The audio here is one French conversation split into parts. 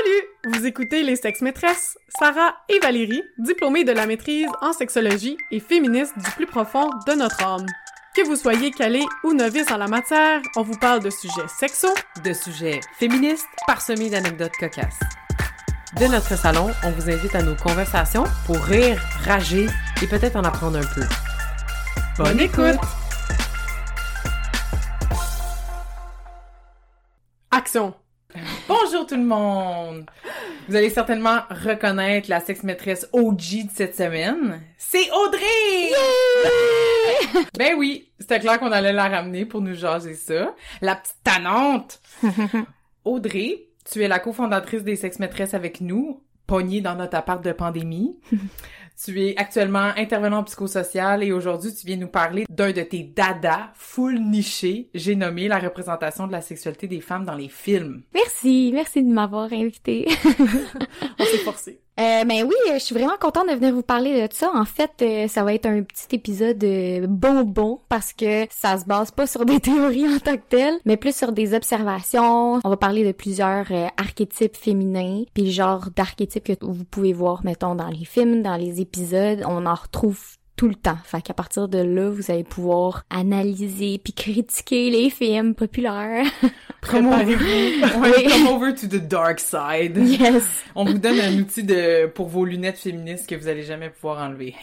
Salut! Vous écoutez Les Sexes Maîtresses, Sarah et Valérie, diplômées de la maîtrise en sexologie et féministes du plus profond de notre âme. Que vous soyez calé ou novice en la matière, on vous parle de sujets sexos, de sujets féministes parsemés d'anecdotes cocasses. De notre salon, on vous invite à nos conversations pour rire, rager et peut-être en apprendre un peu. Bonne écoute! Action! Bonjour tout le monde! Vous allez certainement reconnaître la sexe maîtresse OG de cette semaine. C'est Audrey! ben oui, c'était clair qu'on allait la ramener pour nous jaser ça. La petite tannante! Audrey, tu es la cofondatrice des sex maîtresses avec nous, pognée dans notre appart de pandémie. Tu es actuellement intervenant psychosocial et aujourd'hui tu viens nous parler d'un de tes dada full niché. J'ai nommé la représentation de la sexualité des femmes dans les films. Merci, merci de m'avoir invité. On s'est forcé. Euh, ben oui, je suis vraiment contente de venir vous parler de ça. En fait, euh, ça va être un petit épisode euh, bonbon parce que ça se base pas sur des théories en tant que telles, mais plus sur des observations. On va parler de plusieurs euh, archétypes féminins, puis le genre d'archétypes que vous pouvez voir, mettons, dans les films, dans les épisodes. On en retrouve tout le temps. Fait qu'à partir de là, vous allez pouvoir analyser puis critiquer les films populaires. Préparez-vous. Oui. Come over to the dark side. yes. On vous donne un outil de pour vos lunettes féministes que vous allez jamais pouvoir enlever.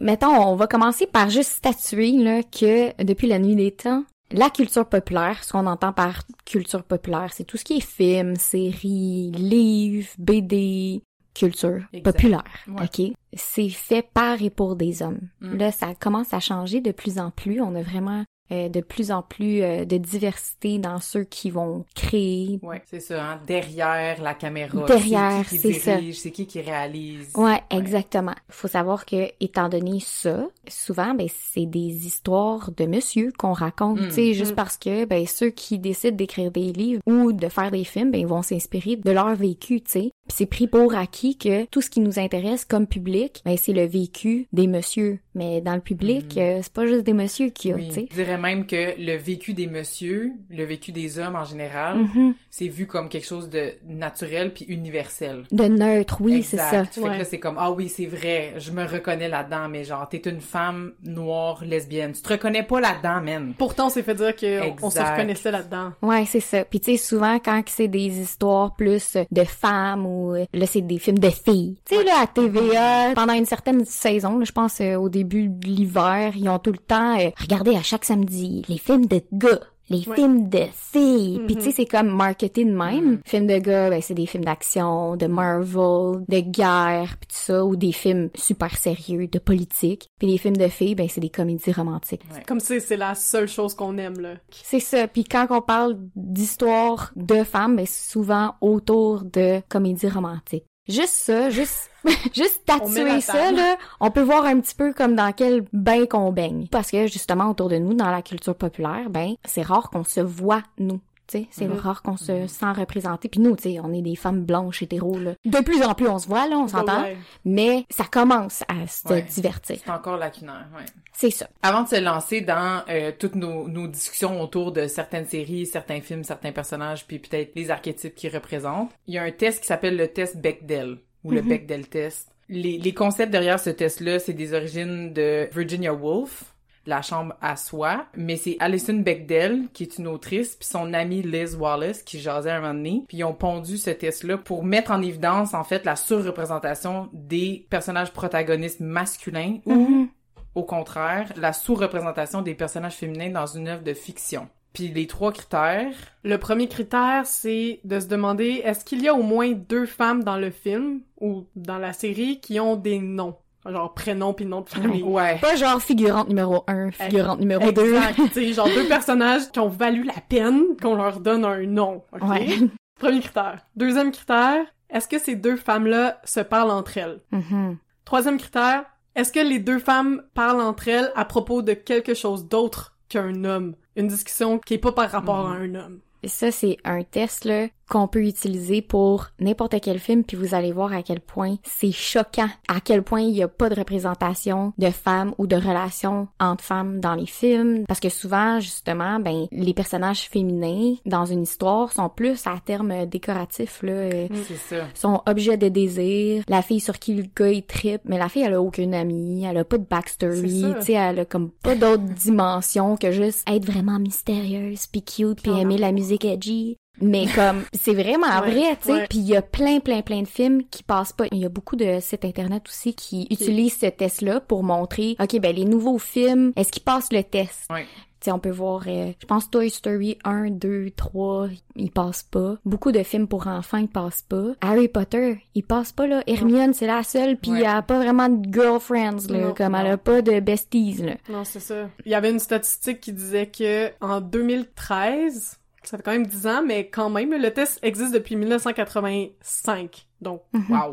Mettons, on va commencer par juste statuer là, que depuis la nuit des temps, la culture populaire, ce qu'on entend par culture populaire, c'est tout ce qui est films, séries, livres, BD, culture Exact. populaire, Ouais. ok? C'est fait par et pour des hommes. Mm. Là, ça commence à changer de plus en plus. On a vraiment de plus en plus euh, de diversité dans ceux qui vont créer. Ouais, c'est ça, hein? Derrière la caméra. Derrière, c'est qui qui ça. dirige, c'est qui qui réalise. Ouais, exactement. Faut savoir que, étant donné ça, souvent, ben, c'est des histoires de monsieur qu'on raconte, Mm. tu sais, juste Mm. parce que, ben, ceux qui décident d'écrire des livres ou de faire des films, ben, ils vont s'inspirer de leur vécu, tu sais. Puis c'est pris pour acquis que tout ce qui nous intéresse comme public, ben, c'est le vécu des messieurs. Mais dans le public, Mm. euh, c'est pas juste des messieurs qu'il y a, Oui. tu sais. Dirais même que le vécu des messieurs, le vécu des hommes en général, Mhm. c'est vu comme quelque chose de naturel puis universel. De neutre, oui, c'est ça. Fait que Ouais. là, c'est comme, ah oui, c'est vrai, je me reconnais là-dedans, mais genre, t'es une femme noire, lesbienne. Tu te reconnais pas là-dedans, man. Pourtant, on s'est fait dire qu'on se reconnaissait là-dedans. Ouais, c'est ça. Puis tu sais, souvent quand que c'est des histoires plus de femmes ou euh, là c'est des films de filles. Tu sais là à TVA pendant une certaine saison, je pense euh, au début de l'hiver, ils ont tout le temps euh, regardé à chaque samedi les films de gars. Les Ouais. films de filles. Puis Mhm. tu sais, c'est comme marketé de même. Mhm. Films de gars, ben c'est des films d'action, de Marvel, de guerre, puis tout ça, ou des films super sérieux, de politique. Puis les films de filles, ben c'est des comédies romantiques. Comme si c'est la seule chose qu'on aime, là. C'est ça. Puis quand on parle d'histoire de femmes, ben, c'est souvent autour de comédies romantiques. Juste ça, juste, juste tatuer ça, là, on peut voir un petit peu comme dans quel bain qu'on baigne. Parce que justement, autour de nous, dans la culture populaire, ben, c'est rare qu'on se voit, nous. C'est Mhm. rare qu'on se sent représenté. Puis nous, tu sais, on est des femmes blanches, hétéros, là. De plus en plus, on se voit, là, on s'entend. Ouais. Mais ça commence à se Ouais. divertir. C'est encore lacunaire, ouais. C'est ça. Avant de se lancer dans euh, toutes nos, nos discussions autour de certaines séries, certains films, certains personnages, puis peut-être les archétypes qu'ils représentent, il y a un test qui s'appelle le test Bechdel, ou le Mhm. Bechdel test. Les, les concepts derrière ce test-là, c'est des origines de Virginia Woolf, La Chambre à soi, mais c'est Alison Bechdel, qui est une autrice, puis son amie Liz Wallace, qui jasait un moment donné, puis ils ont pondu ce test-là pour mettre en évidence, en fait, la surreprésentation des personnages protagonistes masculins ou Mhm. au contraire, la sous-représentation des personnages féminins dans une œuvre de fiction. Puis les trois critères, Le premier critère, c'est de se demander est-ce qu'il y a au moins deux femmes dans le film ou dans la série qui ont des noms, genre prénom puis nom de famille. ouais, Pas genre figurante numéro 1, figurante numéro 2. Exact, tu sais, genre deux personnages qui ont valu la peine qu'on leur donne un nom, ok? Ouais. Premier critère. Deuxième critère, est-ce que ces deux femmes-là se parlent entre elles? Mhm. Troisième critère, est-ce que les deux femmes parlent entre elles à propos de quelque chose d'autre qu'un homme? Une discussion qui est pas par rapport à un homme. Ça, c'est un test, là, qu'on peut utiliser pour n'importe quel film, puis vous allez voir à quel point c'est choquant, à quel point il y a pas de représentation de femmes ou de relations entre femmes dans les films, parce que souvent, justement, ben, les personnages féminins dans une histoire sont plus à terme décoratif, là, euh, C'est ça. sont objet de désir, la fille sur qui le gars il trippe, mais la fille elle a aucune amie, elle a pas de C'est backstory, tu sais, elle a comme pas d'autres dimensions que juste être vraiment mystérieuse, puis cute, puis aimer la musique edgy. Mais comme c'est vraiment Ouais, vrai, tu sais, puis il y a plein plein plein de films qui passent pas. Il y a beaucoup de sites internet aussi qui utilisent ce test-là pour montrer OK, ben les nouveaux films, est-ce qu'ils passent le test? Ouais. tu sais, on peut voir, euh, je pense Toy Story 1, 2, 3, ils passent pas. Beaucoup de films pour enfants, ils passent pas. Harry Potter, il passe pas, là. Hermione, c'est la seule, puis Ouais. elle a pas vraiment de girlfriends, là. Non, comme elle a pas de besties, là. Non, c'est ça. Il y avait une statistique qui disait que en 2013, ça fait quand même 10 ans, mais quand même, le test existe depuis 1985. Donc, Wow.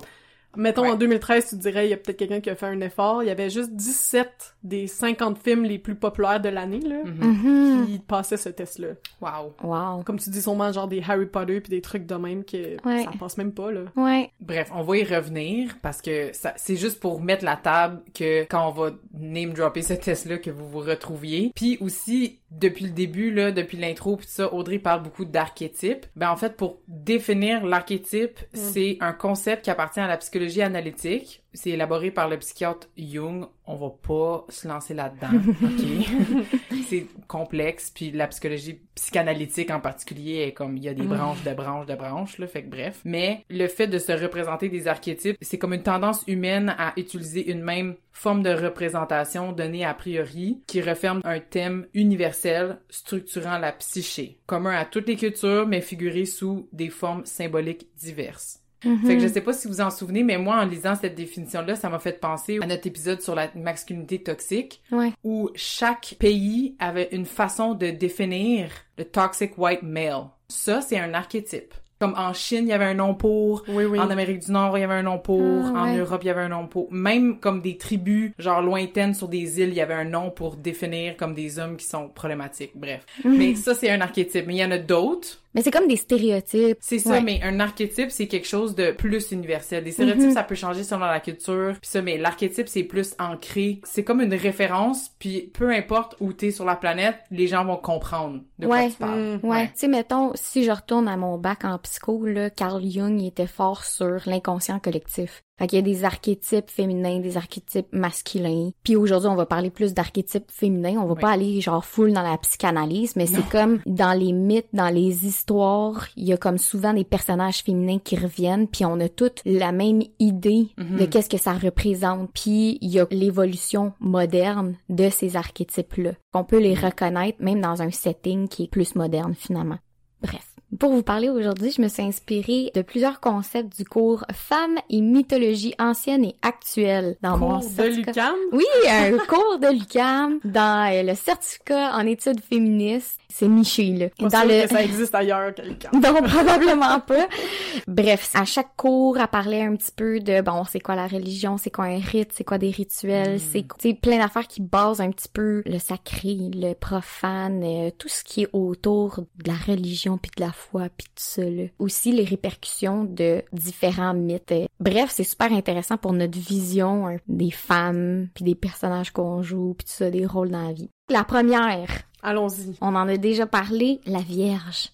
mettons Ouais. en 2013, tu te dirais, il y a peut-être quelqu'un qui a fait un effort. Il y avait juste 17 des 50 films les plus populaires de l'année, là, Mhm. Mhm. qui passaient ce test-là. Wow. Wow. Comme tu dis, sûrement genre des Harry Potter puis des trucs de même que Ouais. ça passe même pas, là. Ouais. Bref, on va y revenir parce que ça, c'est juste pour mettre la table que quand on va name dropper ce test-là que vous vous retrouviez. Puis aussi, depuis le début, là, depuis l'intro puis ça, Audrey parle beaucoup d'archétypes. Ben, en fait, pour définir l'archétype, c'est un concept qui appartient à la psychologie analytique. C'est élaboré par le psychiatre Jung. On va pas se lancer là-dedans, ok? c'est complexe, puis la psychologie psychanalytique en particulier est comme, il y a des branches de branches de branches, là, fait que bref. Mais le fait de se représenter des archétypes, c'est comme une tendance humaine à utiliser une même forme de représentation donnée a priori, qui referme un thème universel structurant la psyché, commun à toutes les cultures, mais figuré sous des formes symboliques diverses. Mhm. Fait que je sais pas si vous en souvenez, mais moi, en lisant cette définition-là, ça m'a fait penser à notre épisode sur la masculinité toxique, Ouais. où chaque pays avait une façon de définir le toxic white male. Ça, c'est un archétype. Comme en Chine, il y avait un nom pour. Oui, oui. En Amérique du Nord, il y avait un nom pour. Ah, en ouais. Europe, il y avait un nom pour. Même comme des tribus, genre lointaines sur des îles, il y avait un nom pour définir comme des hommes qui sont problématiques. Bref. Mhm. Mais ça, c'est un archétype. Mais il y en a d'autres. Mais c'est comme des stéréotypes. C'est ça, Ouais. mais un archétype, c'est quelque chose de plus universel. Des stéréotypes, Mhm. ça peut changer selon la culture, puis ça, mais l'archétype, c'est plus ancré. C'est comme une référence, puis peu importe où t'es sur la planète, les gens vont comprendre de quoi Ouais. tu parles. Mm. Ouais, tu sais, mettons, si je retourne à mon bac en psycho, là, Carl Jung il était fort sur l'inconscient collectif. Fait qu'il y a des archétypes féminins, des archétypes masculins. Puis aujourd'hui, on va parler plus d'archétypes féminins. On va Oui. pas aller genre full dans la psychanalyse, mais c'est comme dans les mythes, dans les histoires, il y a comme souvent des personnages féminins qui reviennent, puis on a toutes la même idée Mhm. de qu'est-ce que ça représente. Puis il y a l'évolution moderne de ces archétypes-là. On peut les reconnaître même dans un setting qui est plus moderne finalement. Bref. Pour vous parler aujourd'hui, je me suis inspirée de plusieurs concepts du cours Femmes et mythologie ancienne et actuelle dans mon Cours de certificat. Lucam? Oui, un cours de l'UQAM dans euh, le certificat en études féministes. C'est niché, là. Pas dans sûr le... que ça existe ailleurs, quelqu'un. Non, probablement pas. Bref, à chaque cours, elle parlait un petit peu de, bon, c'est quoi la religion, c'est quoi un rite, c'est quoi des rituels, c'est tu sais, plein d'affaires qui basent un petit peu le sacré, le profane, euh, tout ce qui est autour de la religion, puis de la foi, puis tout ça. Là. Aussi les répercussions de différents mythes. Euh, Bref, c'est super intéressant pour notre vision hein, des femmes, puis des personnages qu'on joue, puis tout ça, des rôles dans la vie. La première, Allons-y. on en a déjà parlé, la Vierge.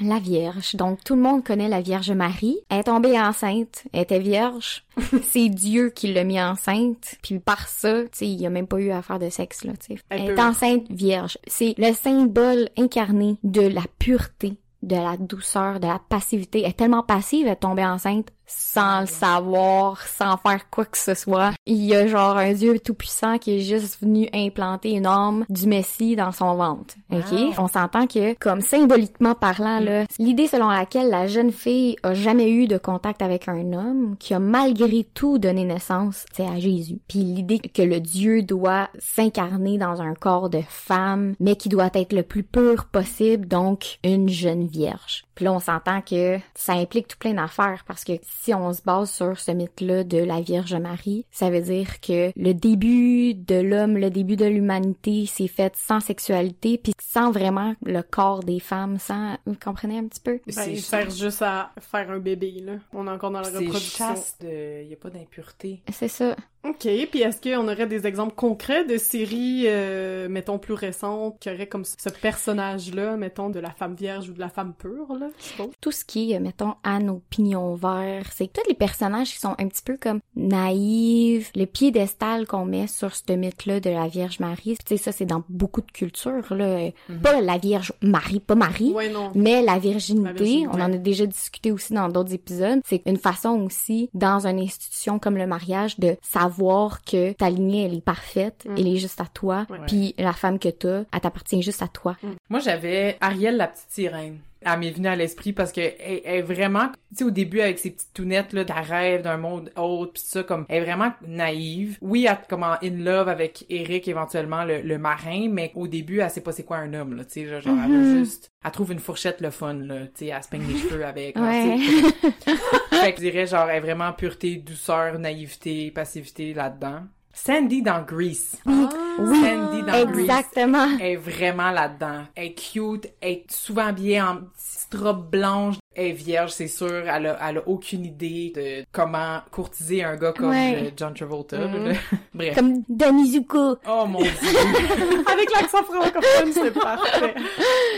La Vierge. Donc, tout le monde connaît la Vierge Marie. Elle est tombée enceinte. Elle était vierge. C'est Dieu qui l'a mis enceinte. Puis par ça, tu sais, il y a même pas eu affaire de sexe, là, tu sais. Elle Elle est enceinte vierge. C'est le symbole incarné de la pureté, de la douceur, de la passivité. Elle est tellement passive, elle est tombée enceinte sans le savoir, sans faire quoi que ce soit. Il y a genre un Dieu tout-puissant qui est juste venu implanter une âme du Messie dans son ventre. OK? Wow. On s'entend que, comme symboliquement parlant, là, l'idée selon laquelle la jeune fille a jamais eu de contact avec un homme, qui a malgré tout donné naissance, c'est à Jésus. Puis l'idée que le Dieu doit s'incarner dans un corps de femme, mais qui doit être le plus pur possible, donc une jeune vierge. Puis là, on s'entend que ça implique tout plein d'affaires parce que si on se base sur ce mythe-là de la Vierge Marie, ça veut dire que le début de l'homme, le début de l'humanité s'est fait sans sexualité puis sans vraiment le corps des femmes, sans... Vous comprenez un petit peu? Ben, C'est il sert juste à faire un bébé, là. On est encore dans la C'est reproduction. chaste, il y a pas d'impureté. C'est ça. OK, puis est-ce qu'on aurait des exemples concrets de séries, euh, mettons, plus récentes, qui auraient comme ce personnage-là, mettons, de la femme vierge ou de la femme pure, là, je suppose? tout ce qui est, mettons, Anne au pignon vert, c'est tous les personnages qui sont un petit peu comme naïfs, le piédestal qu'on met sur ce mythe-là de la Vierge Marie. Tu sais, ça, c'est dans beaucoup de cultures, là. Pas la Vierge Marie, pas Marie, Ouais, non. mais la virginité, La virginité. on en a déjà discuté aussi dans d'autres épisodes, c'est une façon aussi, dans une institution comme le mariage, de savoir que ta lignée, elle est parfaite, Mm. elle est juste à toi, puis la femme que t'as, elle t'appartient juste à toi. Moi, j'avais Ariel la petite sirène. Elle m'est venue à l'esprit parce que elle, elle est vraiment, tu sais, au début avec ses petites tounettes là, qu'elle rêve d'un monde autre pis ça, comme, elle est vraiment naïve. Oui, elle est comme en in love avec Eric éventuellement le, le marin, mais au début, elle sait pas c'est quoi un homme là, tu sais, genre, elle veut juste, elle trouve une fourchette le fun là, tu sais, elle se peigne les cheveux avec. Ouais. fait que je dirais genre, elle est vraiment pureté, douceur, naïveté, passivité là-dedans. Sandy dans Grease. Oui, Sandy dans Grease. exactement. Elle est vraiment là-dedans. Elle est cute, elle est souvent habillée en petite robe blanche. Elle est vierge, c'est sûr. Elle a, elle a aucune idée de comment courtiser un gars comme Ouais. euh, John Travolta. Mhm. là. Bref. Comme Danny Zuko. Oh mon dieu. Avec l'accent francophone, c'est parfait.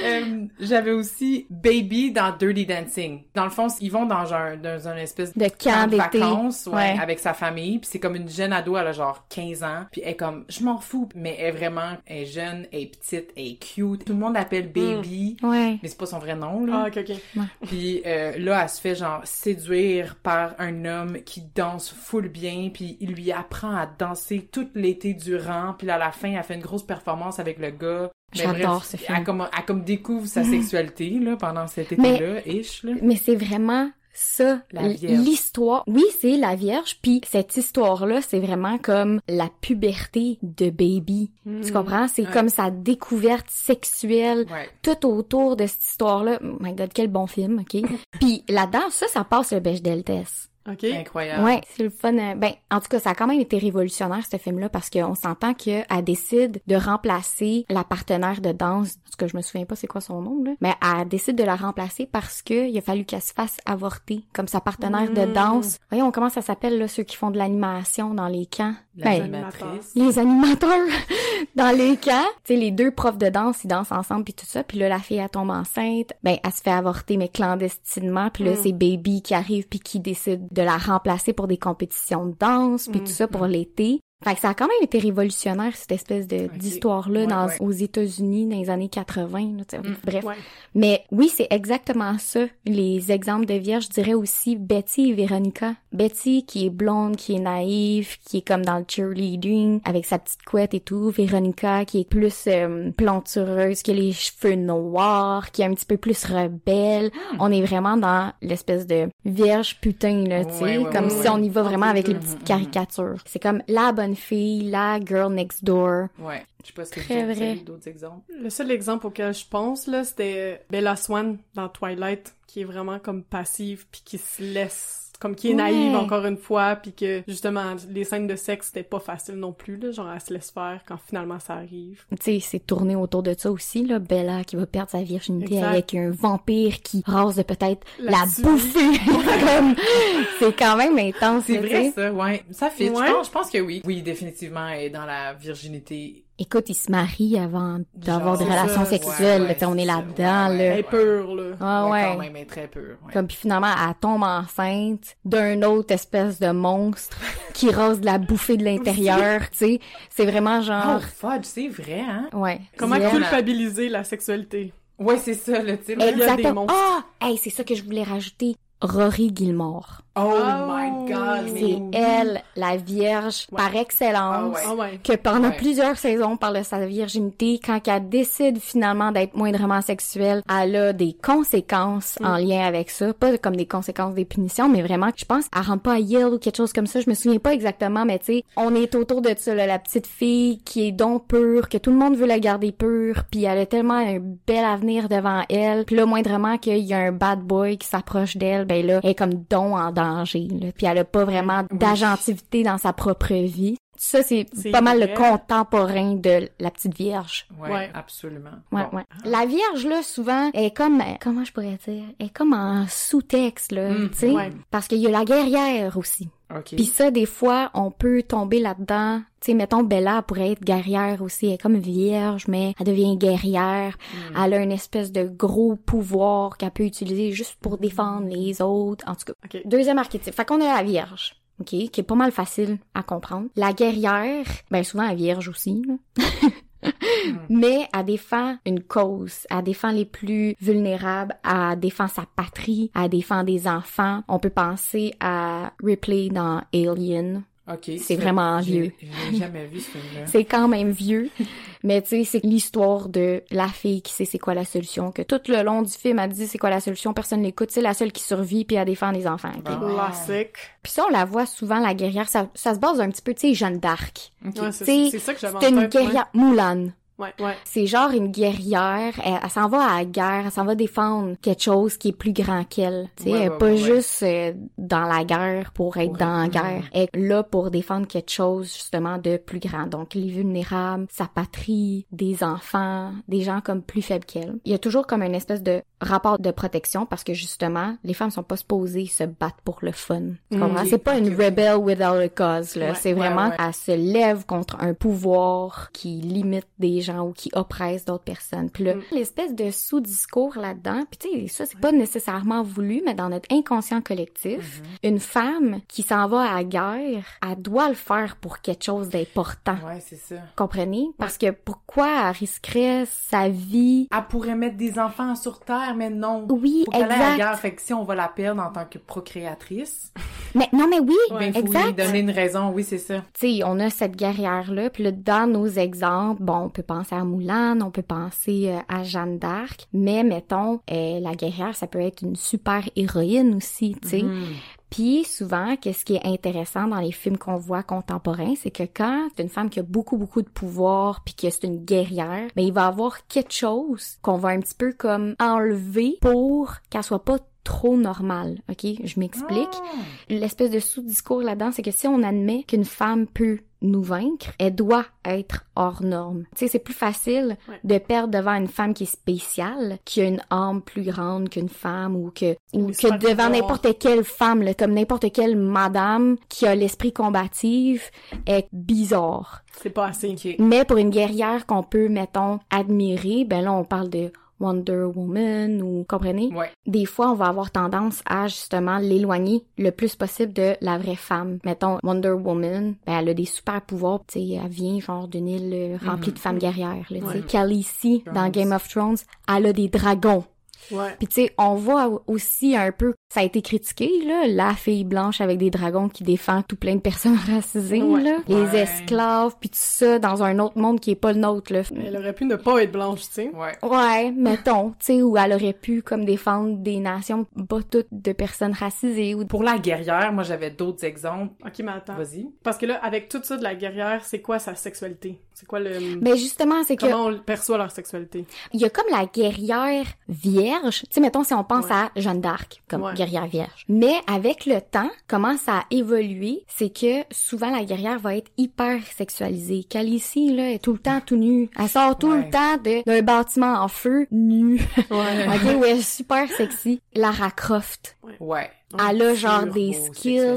Euh, J'avais aussi Baby dans Dirty Dancing. Dans le fond, ils vont dans un, dans un espèce De camp de d'été. vacances, ouais, Ouais. avec sa famille. Puis c'est comme une jeune ado, elle a genre 15 ans. Puis elle est comme, je m'en fous. Mais elle est vraiment, elle est jeune, elle est petite, elle est cute. Tout le monde l'appelle Baby. Ouais. Mais c'est pas son vrai nom, là. Ah, ok, ok. Puis euh, là, elle se fait genre séduire par un homme qui danse full bien, puis il lui apprend à danser tout l'été durant, puis à la fin, elle fait une grosse performance avec le gars. J'adore ce film. Elle comme, elle comme découvre sa sexualité là pendant cet été-là, ish là. Mais c'est vraiment ça, l'histoire. Oui, c'est la Vierge, puis cette histoire-là, c'est vraiment comme la puberté de Baby. Tu comprends? C'est Ouais. comme sa découverte sexuelle, Ouais. tout autour de cette histoire-là. Oh my god, quel bon film, ok? puis là-dedans, ça, ça passe le Bechdel test. Ok. Incroyable. Ouais, c'est le fun. euh, Ben, en tout cas, ça a quand même été révolutionnaire, ce film-là, parce qu'on s'entend qu'elle décide de remplacer la partenaire de danse, parce que je me souviens pas c'est quoi son nom, là, mais elle décide de la remplacer parce que il a fallu qu'elle se fasse avorter, comme sa partenaire de Mm. danse. Voyons comment ça s'appelle, là, ceux qui font de l'animation dans les camps? La Ben, animatrice. les animateurs dans les camps. Tu sais, les deux profs de danse, ils dansent ensemble puis tout ça. Puis là, la fille, elle tombe enceinte. Ben, elle se fait avorter, mais clandestinement. Puis là, Mm. c'est Baby qui arrive puis qui décide de la remplacer pour des compétitions de danse puis Mm. tout ça pour l'été. Fait que ça a quand même été révolutionnaire, cette espèce de Ok. d'histoire-là Ouais, dans, ouais. aux États-Unis dans les années 80. là. Mm. Bref. Ouais. Mais oui, c'est exactement ça. Les exemples de vierges, je dirais aussi Betty et Véronica. Betty qui est blonde, qui est naïve, qui est comme dans le cheerleading avec sa petite couette et tout. Véronica qui est plus euh, plantureuse, qui a les cheveux noirs, qui est un petit peu plus rebelle. On est vraiment dans l'espèce de vierge putain là, tu sais, comme si on y va vraiment avec les petites caricatures. C'est comme la bonne fille, la girl next door. Ouais. Je sais pas vrai. avez d'autres exemples. Le seul exemple auquel je pense, là, c'était Bella Swan dans Twilight, qui est vraiment comme passive, puis qui se laisse, comme qui est Ouais. naïve encore une fois, puis que, justement, les scènes de sexe, c'était pas facile non plus, là, genre, elle se laisse faire quand finalement ça arrive. tu sais, c'est tourné autour de ça aussi, là. Bella qui va perdre sa virginité Exact. avec un vampire qui rase de peut-être la bouffer. Comme, c'est quand même intense, C'est vrai ça, ouais. Ça fait. Ouais. Je, pense, je pense que oui. Oui, définitivement, elle est dans la virginité. Écoute, il se marie avant d'avoir des relations ça, sexuelles, ouais, là, tu sais, on est là-dedans, ouais, là. Elle est pure, là. Ah Ouais, ouais. Quand même, elle est très pure. ouais. Comme puis finalement, elle tombe enceinte d'un autre espèce de monstre qui rase de la bouffée de l'intérieur, tu sais. C'est vraiment Oh, genre, fudge, c'est vrai, hein? ouais. Comment culpabiliser la sexualité? Ouais, c'est ça, le type. Il y a des Exactement. monstres. Ah! Hey, c'est ça que je voulais rajouter. Rory Gilmore. Oh, Oh. my god, mais C'est oui. elle, la vierge, par excellence. Ah ouais. Que pendant Ouais. plusieurs saisons, on parle de sa virginité, quand elle décide finalement d'être moindrement sexuelle, elle a des conséquences en lien avec ça. Pas comme des conséquences des punitions, mais vraiment, je pense, elle rentre pas à Yale ou quelque chose comme ça. Je me souviens pas exactement, mais tu sais, on est autour de ça, là, la petite fille qui est donc pure, que tout le monde veut la garder pure, puis elle a tellement un bel avenir devant elle. Puis là, moindrement qu'il y a un bad boy qui s'approche d'elle, ben là, elle est comme don en danger, là. Puis elle a pas vraiment d'agentivité dans sa propre vie. Ça, c'est pas mal le contemporain de la petite vierge. Ouais, Ouais. absolument. Ouais, Bon. ouais. La vierge, là, souvent, est comme, euh, comment je pourrais dire, est comme en sous-texte, là, Mm, tu sais. ouais. Parce qu'il y a la guerrière aussi. OK. Puis ça, des fois, on peut tomber là-dedans. Tu sais, mettons, Bella pourrait être guerrière aussi. Elle est comme vierge, mais elle devient guerrière. Mm. Elle a une espèce de gros pouvoir qu'elle peut utiliser juste pour défendre les autres. En tout cas, OK. Deuxième archétype. Fait qu'on a la Vierge. OK, qui est pas mal facile à comprendre. La guerrière, ben souvent la Vierge aussi, là. Mais elle défend une cause, elle défend les plus vulnérables, elle défend sa patrie, elle défend des enfants. On peut penser à Ripley dans Alien. OK. c'est vraiment vieux. J'ai jamais vu ce film-là. C'est quand même vieux, mais tu sais, c'est l'histoire de la fille qui sait c'est quoi la solution, que tout le long du film, elle dit c'est quoi la solution, personne l'écoute, c'est la seule qui survit puis elle défend les enfants. ok? Bon. Classique. Puis ça, on la voit souvent, la guerrière, ça, ça se base un petit peu, tu sais, Jeanne d'Arc. OK. Ouais, c'est ça que j'avais en C'est une guerrière, Moulane. Ouais. C'est genre une guerrière, elle, elle s'en va à la guerre, elle s'en va défendre quelque chose qui est plus grand qu'elle. Tu sais, Ouais, elle est ouais, pas juste euh, dans la guerre pour être dans la être- guerre. Elle est là pour défendre quelque chose justement de plus grand. Donc les vulnérables, sa patrie, des enfants, des gens comme plus faibles qu'elle. Il y a toujours comme une espèce de rapport de protection parce que justement, les femmes sont pas supposées se battre pour le fun. Tu Mm, comprends? C'est pas une rebel without a cause, là. Ouais, C'est vraiment, ouais. elle se lève contre un pouvoir qui limite des gens ou qui oppresse d'autres personnes. Puis là, Mm. l'espèce de sous-discours là-dedans, puis tu sais, ça, c'est pas nécessairement voulu, mais dans notre inconscient collectif, Mhm. une femme qui s'en va à la guerre, elle doit le faire pour quelque chose d'important. Ouais, c'est ça. Comprenez? Parce que pourquoi elle risquerait sa vie? Elle pourrait mettre des enfants sur Terre, mais non. Oui, Faut à la exact. guerre. Fait que si on va la perdre en tant que procréatrice, Mais non, mais oui, Ouais, ben, faut exact. lui donner une raison. Oui, c'est ça. tu sais, on a cette guerrière-là, puis là, dans nos exemples, bon, on peut penser à Moulin, on peut penser euh, à Jeanne d'Arc, mais mettons, euh, la guerrière, ça peut être une super héroïne aussi, tu sais. Mhm. Puis souvent, qu'est-ce qui est intéressant dans les films qu'on voit contemporains, c'est que quand c'est une femme qui a beaucoup beaucoup de pouvoir puis que c'est une guerrière, ben il va avoir quelque chose qu'on va un petit peu comme enlever pour qu'elle soit pas trop normale. OK, je m'explique. Ah. L'espèce de sous-discours là-dedans, c'est que si on admet qu'une femme peut nous vaincre, elle doit être hors norme. Tu sais, c'est plus facile Ouais. de perdre devant une femme qui est spéciale, qui a une âme plus grande qu'une femme ou que ou que devant n'importe quelle femme, là, comme n'importe quelle madame qui a l'esprit combatif est bizarre. C'est pas assez. Mais pour une guerrière qu'on peut, mettons, admirer, ben là, on parle de Wonder Woman ou, comprenez? Ouais. des fois, on va avoir tendance à justement l'éloigner le plus possible de la vraie femme. Mettons, Wonder Woman, ben, elle a des super pouvoirs. Tu sais, elle vient genre d'une île euh, remplie de femmes guerrières. Là, tu sais. Ouais. Khaleesi, dans. Game of Thrones, elle a des dragons. Ouais. Puis tu sais, on voit aussi un peu, ça a été critiqué, là, la fille blanche avec des dragons qui défend tout plein de personnes racisées, Ouais. là. Les esclaves, puis tout ça, dans un autre monde qui est pas le nôtre, là. Elle aurait pu ne pas être blanche, tu sais. Ouais. Ouais, mettons, tu sais, où elle aurait pu comme défendre des nations pas toutes de personnes racisées ou Pour la guerrière, moi, j'avais d'autres exemples. Ok, mais attends. Vas-y. Parce que là, avec tout ça de la guerrière, c'est quoi sa sexualité? C'est quoi le... Ben justement, c'est que Comment on perçoit leur sexualité? il y a comme la guerrière vierge. Tu sais, mettons si on pense Ouais. à Jeanne d'Arc comme Ouais. guerrière vierge. Mais avec le temps, comment ça a évolué, c'est que souvent la guerrière va être hyper sexualisée. Khaleesi là est tout le temps tout nue. Elle sort tout Ouais. le temps de- d'un bâtiment en feu nue. Ouais. ok, est super sexy. Lara Croft. Ouais. Elle a genre Turbo des skills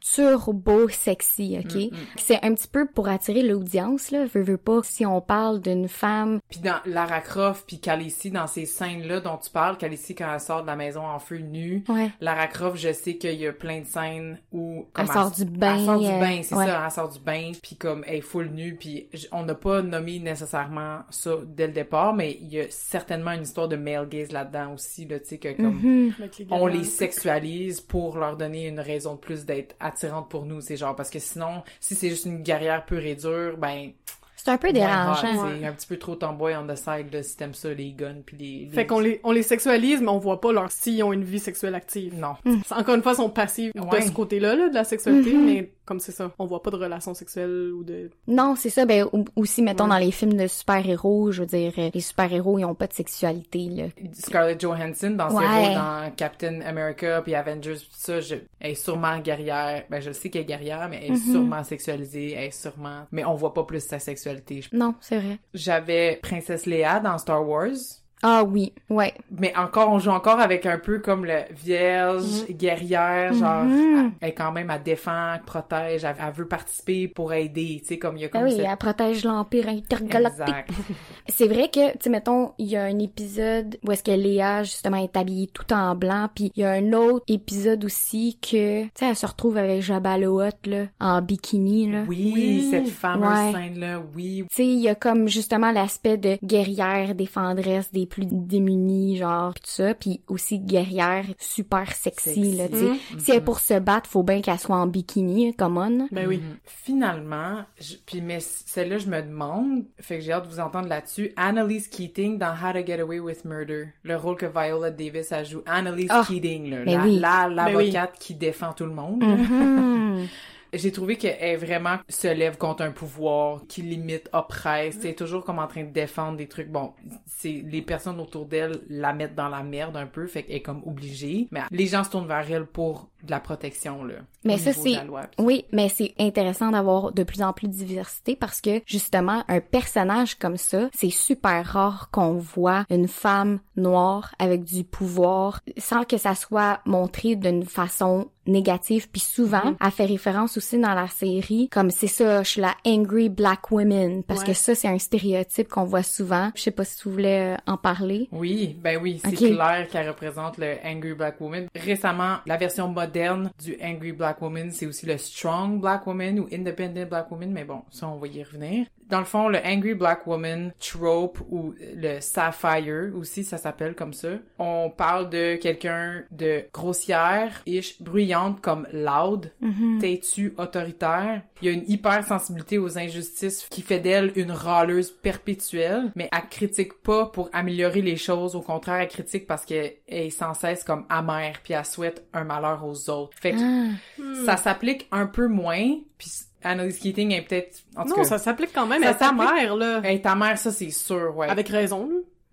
turbo sexy, ok? Mm, mm. C'est un petit peu pour attirer l'audience, là. Veux, veux pas, si on parle d'une femme, Puis dans Lara Croft puis Khaleesi, dans ces scènes-là dont tu parles, Khaleesi quand elle sort de la maison en feu nue, ouais, Lara Croft, je sais qu'il y a plein de scènes où comme Elle sort du bain, Elle sort du bain, c'est ouais. ça, elle sort du bain, puis comme elle est full nue, puis j- on n'a pas nommé nécessairement ça dès le départ, mais il y a certainement une histoire de male gaze là-dedans aussi, là, tu sais que comme Mhm. Les on les sexualise pour leur donner une raison de plus d'être attirante pour nous. C'est genre, parce que sinon, si c'est juste une guerrière pure et dure, ben... C'est un peu dérangeant. C'est un petit peu trop tomboy on the side, là, si t'aimes ça, les guns, puis les... Fait qu'on les, on les sexualise, mais on voit pas leur s'ils ont une vie sexuelle active. Non. Encore une fois, ils sont passifs Ouais. de ce côté-là, là, de la sexualité, Mhm. mais comme c'est ça, on voit pas de relation sexuelle ou de... Non, c'est ça. Ben ou- aussi, mettons Ouais. dans les films de super-héros, je veux dire, euh, les super-héros, ils ont pas de sexualité là. Scarlett Johansson dans ses rôles dans Captain America puis Avengers tout ça je... elle est sûrement guerrière ben je sais qu'elle est guerrière mais elle est Mhm. sûrement sexualisée elle est sûrement mais on voit pas plus sa sexualité Non, c'est vrai. j'avais Princesse Leia dans Star Wars Ah oui, ouais. mais encore on joue encore avec un peu comme le vierge guerrière genre Mhm. elle est quand même elle défend elle protège elle, elle veut participer pour aider tu sais comme il y a Ah comme oui, cette- elle protège l'Empire intergalactique. C'est vrai que, tu sais, mettons, il y a un épisode où est-ce que Léa, justement, est habillée tout en blanc, puis il y a un autre épisode aussi que, tu sais, elle se retrouve avec Hutt, là, en bikini, là. oui, Oui. cette fameuse Ouais. scène là oui Tu sais, il y a comme justement l'aspect de guerrière, défendresse des plus démunis, genre, pis tout ça, puis aussi guerrière super sexy, Sexy. là, tu sais. Mhm. Si elle est pour se battre, faut bien qu'elle soit en bikini, comme on. Ben oui. Mhm. Finalement, je- puis mais celle-là, je me demande, fait que j'ai hâte de vous entendre là-dessus. Annalise Keating dans How to Get Away with Murder, le rôle que Viola Davis a joué. Annalise Ah, Keating, là, mais la, oui. la- Ben l'avocate qui défend tout le monde. Mhm. J'ai trouvé qu'elle vraiment se lève contre un pouvoir, qui limite, oppresse, c'est toujours comme en train de défendre des trucs. Bon, c'est les personnes autour d'elle la mettent dans la merde un peu, fait qu'elle est comme obligée. Mais les gens se tournent vers elle pour de la protection là. Mais ça, c'est-. Oui, mais c'est intéressant d'avoir de plus en plus de diversité parce que justement, un personnage comme ça, c'est super rare qu'on voit une femme noire avec du pouvoir sans que ça soit montré d'une façon négative. Puis souvent, Mhm. elle fait référence aussi dans la série comme c'est ça, je suis la angry black woman parce Ouais. que ça, c'est un stéréotype qu'on voit souvent. Je sais pas si tu voulais euh, en parler. Oui, ben oui, c'est clair qu'elle représente le Angry Black Woman. Récemment, la version moderne du Angry Black Woman, c'est aussi le Strong Black Woman ou Independent Black Woman, mais bon, ça on va y revenir. Dans le fond, le Angry Black Woman trope ou le Sapphire aussi, ça s'appelle comme ça. On parle de quelqu'un de grossière, ish, bruyante comme loud, Mhm. têtue, autoritaire. Il y a une hypersensibilité aux injustices qui fait d'elle une râleuse perpétuelle, mais elle critique pas pour améliorer les choses. Au contraire, elle critique parce qu'elle est sans cesse comme amère, puis elle souhaite un malheur aux autres. Fait que Ah. ça s'appliche un peu moins, puis Annalise Keating est peut-être... En tout Non, cas, ça s'applique quand même à ta mère, là. elle est ta mère, ça c'est sûr, ouais. Avec raison,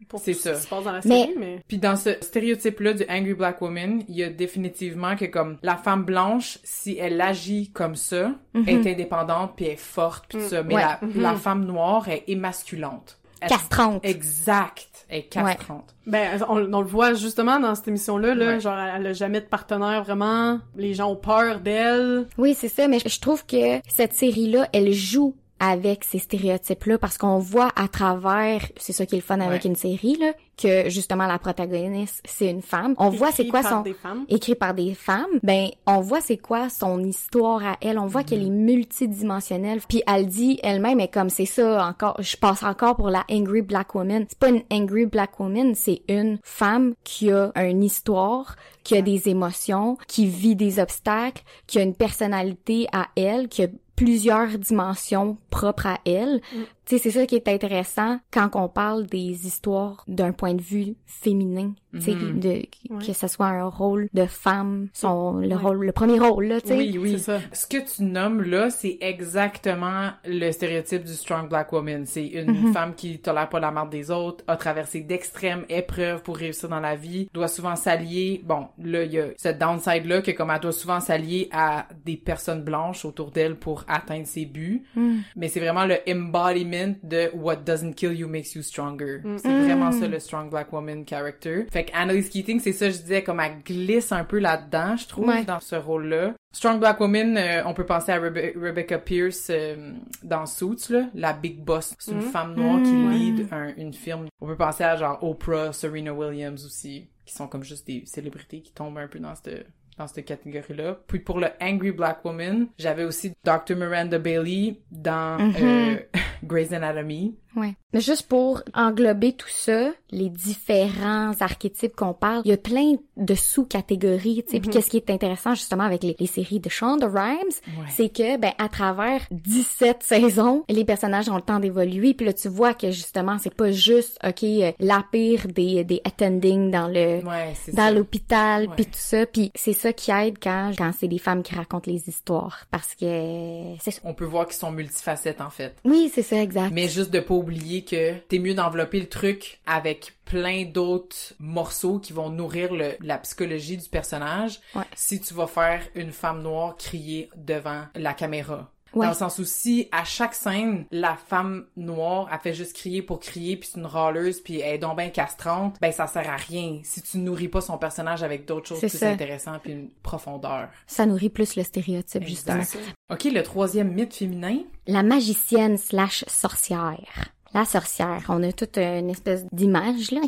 pour C'est ce ça. qui se passe dans la Mais- série, mais... Puis dans ce stéréotype-là du Angry Black Woman, il y a définitivement que comme la femme blanche, si elle agit comme ça, Mhm. est indépendante puis elle est forte puis tout ça. Mais Ouais. la, Mhm. la femme noire est émasculante. Castrante. Exact. Est castrante. Ben, on, on le voit justement dans cette émission-là, là, Ouais. genre, elle a jamais de partenaire vraiment. Les gens ont peur d'elle. Oui, c'est ça, mais je je trouve que cette série-là, elle joue avec ces stéréotypes-là parce qu'on voit à travers, c'est ça qui est le fun avec Ouais. une série, là, que justement la protagoniste, c'est une femme. On voit c'est quoi son... écrit par des femmes, ben on voit c'est quoi son histoire à elle, on voit qu'elle est multidimensionnelle. Puis elle dit elle-même est comme c'est ça encore, je passe encore pour la angry black woman. C'est pas une angry black woman, c'est une femme qui a une histoire, qui a des émotions, qui vit des obstacles, qui a une personnalité à elle, qui a plusieurs dimensions propres à elle. Tu sais, c'est ça qui est intéressant quand on parle des histoires d'un point de vue féminin. Tu sais, Mhm. Ouais. que ce soit un rôle de femme, son, le rôle, le premier rôle, là, tu sais. Oui, oui. C'est ça. Ce que tu nommes là, c'est exactement le stéréotype du strong black woman. C'est une Mhm. femme qui tolère pas la marde des autres, a traversé d'extrêmes épreuves pour réussir dans la vie, doit souvent s'allier. Bon, là, il y a cette downside là que comme elle doit souvent s'allier à des personnes blanches autour d'elle pour atteindre ses buts. Mm. Mais c'est vraiment le embodiment de what doesn't kill you makes you stronger. Mm. C'est vraiment ça le strong black woman character. Fait que Annalise Keating, c'est ça je disais comme elle glisse un peu là-dedans, je trouve, Ouais. dans ce rôle-là. Strong black woman, euh, on peut penser à Rebe- Rebecca Pierce euh, dans Suits là, la big boss. C'est une Mm. femme noire qui Mm. lead un- une firme. On peut penser à genre Oprah, Serena Williams aussi, qui sont comme juste des célébrités qui tombent un peu dans cette dans cette catégorie-là. Puis pour le Angry Black Woman, j'avais aussi Dr. Miranda Bailey dans Mhm. euh, Grey's Anatomy. Ouais. Mais juste pour englober tout ça, les différents archétypes qu'on parle, il y a plein de sous-catégories, tu sais. Puis qu'est-ce qui est intéressant justement avec les, les séries de Shonda Rhimes, c'est que ben à travers 17 saisons, les personnages ont le temps d'évoluer. Puis là tu vois que justement c'est pas juste ok euh, la pire des des attending dans le Ouais, dans l'hôpital Ouais. puis tout ça. Puis c'est ça qui aide quand quand c'est des femmes qui racontent les histoires parce que c'est ça. On peut voir qu'ils sont multifacettes en fait. Oui, c'est ça exact. Mais juste de pas oublier que t'es mieux d'envelopper le truc avec plein d'autres morceaux qui vont nourrir le, la psychologie du personnage Ouais. si tu vas faire une femme noire crier devant la caméra. Ouais. Dans le sens où si à chaque scène, la femme noire, elle fait juste crier pour crier, puis c'est une râleuse, puis elle est donc bien castrante, ben ça sert à rien si tu nourris pas son personnage avec d'autres choses plus ça. intéressantes puis une profondeur. Ça nourrit plus le stéréotype justement. OK, le troisième mythe féminin. La magicienne slash sorcière. La sorcière, on a toute une espèce d'image, là.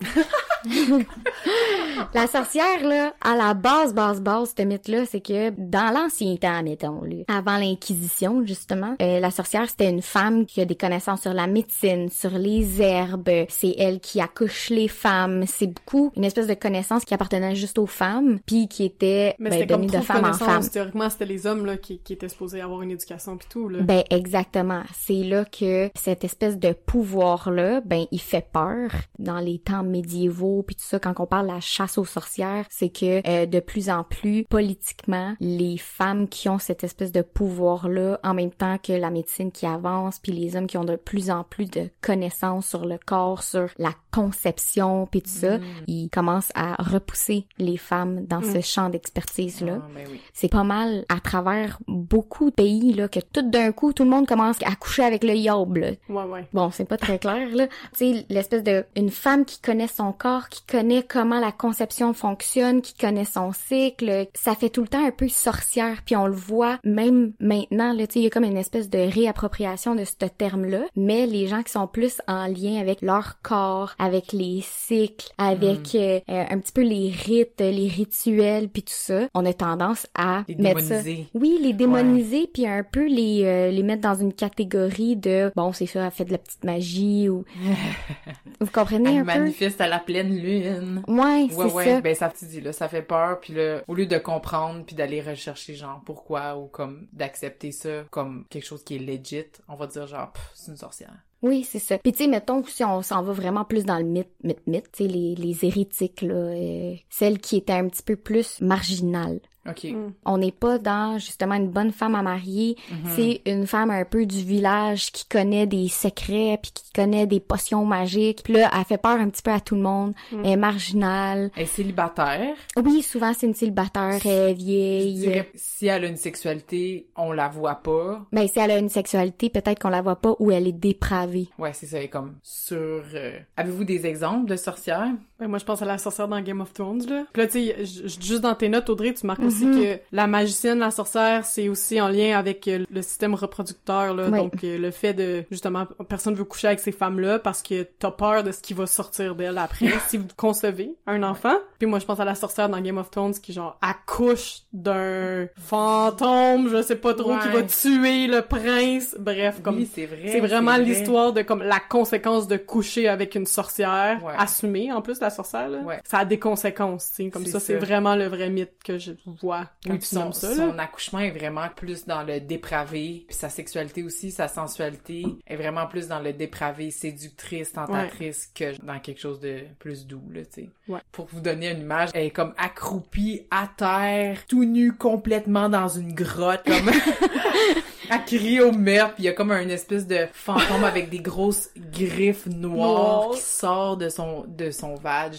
la sorcière, là, à la base, base, base, ce mythe-là, c'est que dans l'ancien temps, mettons, là, avant l'Inquisition, justement, euh, la sorcière, c'était une femme qui a des connaissances sur la médecine, sur les herbes, c'est elle qui accouche les femmes, c'est beaucoup une espèce de connaissance qui appartenait juste aux femmes, puis qui était Mais ben, comme donnée de femme en femme. Théoriquement, c'était les hommes là, qui, qui étaient supposés avoir une éducation pis tout. Là. Ben exactement. C'est là que cette espèce de pouvoir-là, ben il fait peur dans les temps médiévaux puis tout ça. Quand on parle de la chasse aux sorcières, c'est que euh, de plus en plus politiquement, les femmes qui ont cette espèce de pouvoir-là, en même temps que la médecine qui avance, puis les hommes qui ont de plus en plus de connaissances sur le corps, sur la conception puis tout ça, ils commencent à repousser les femmes dans ce champ d'expertise-là. Ah, ben oui. C'est pas mal à travers beaucoup de pays là que tout d'un coup tout le monde commence à coucher avec le yob. là. Ouais, ouais. Bon, c'est pas très clair là. Tu sais l'espèce de une femme qui connaît son corps, qui connaît comment la conception fonctionne, qui connaît son cycle, ça fait tout le temps un peu sorcière. Puis on le voit même maintenant là, tu sais il y a comme une espèce de réappropriation de ce terme-là, mais les gens qui sont plus en lien avec leur corps, avec les cycles, avec euh, euh, un petit peu les rites, les rituels puis tout ça, on a tendance à Les mettre ça. démoniser. oui, les démoniser puis un peu les euh, les mettre dans une catégorie de bon, c'est ça, elle fait de la petite magie ou vous comprenez Elle un peu? Manifeste à la pleine lune. Ouais, Ouais, c'est ouais, ça. ben ça te dit là, ça fait peur, puis là, au lieu de comprendre puis d'aller rechercher genre pourquoi ou comme d'accepter ça comme quelque chose qui est legit, on va dire genre c'est une sorcière. Oui, c'est ça. Puis tu sais, mettons si on s'en va vraiment plus dans le mythe, mythe, mythe, tu sais, les, les hérétiques, là, euh, celles qui étaient un petit peu plus marginales. Mm. On n'est pas dans justement une bonne femme à marier. Mhm. C'est une femme un peu du village qui connaît des secrets puis qui connaît des potions magiques. Puis là, elle fait peur un petit peu à tout le monde. Mm. Elle est marginale. Elle est célibataire. Oui, souvent c'est une célibataire, elle est Je vieille. dirais si elle a une sexualité, on la voit pas. Mais si elle a une sexualité, peut-être qu'on la voit pas ou elle est dépravée. Ouais, c'est ça, elle est comme sur. euh, Avez-vous des exemples de sorcières? Ben, moi, je pense à la sorcière dans Game of Thrones, là. Puis là, tu sais, juste dans tes notes, Audrey, tu marques aussi Mhm. que la magicienne, la sorcière, c'est aussi en lien avec euh, le système reproducteur, là. Oui. Donc, euh, le fait de, justement, personne veut coucher avec ces femmes-là parce que t'as peur de ce qui va sortir d'elles après si vous concevez un enfant. Puis moi, je pense à la sorcière dans Game of Thrones qui, genre, accouche d'un fantôme, je sais pas trop, qui va tuer le prince. Bref, comme... Oui, c'est vrai. C'est vraiment vrai. l'histoire de comme la conséquence de coucher avec une sorcière, Ouais. assumée en plus la sorcière là. Ouais. Ça a des conséquences, tu sais, comme ça, c'est vraiment le vrai mythe que je quand Oui, son, nommes ça là. son accouchement est vraiment plus dans le dépravé, puis sa sexualité aussi, sa sensualité est vraiment plus dans le dépravé, séductrice, tentatrice que dans quelque chose de plus doux, là, tu sais. Ouais. Pour vous donner une image, elle est comme accroupie à terre, tout nu complètement dans une grotte, comme... Elle crie au meurtre, puis il y a comme un espèce de fantôme avec des grosses griffes noires qui sort de son de son vag.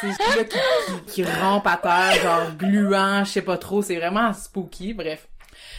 C'est là qui, qui, qui rampe à terre, genre gluant, je sais pas trop. C'est vraiment spooky, bref.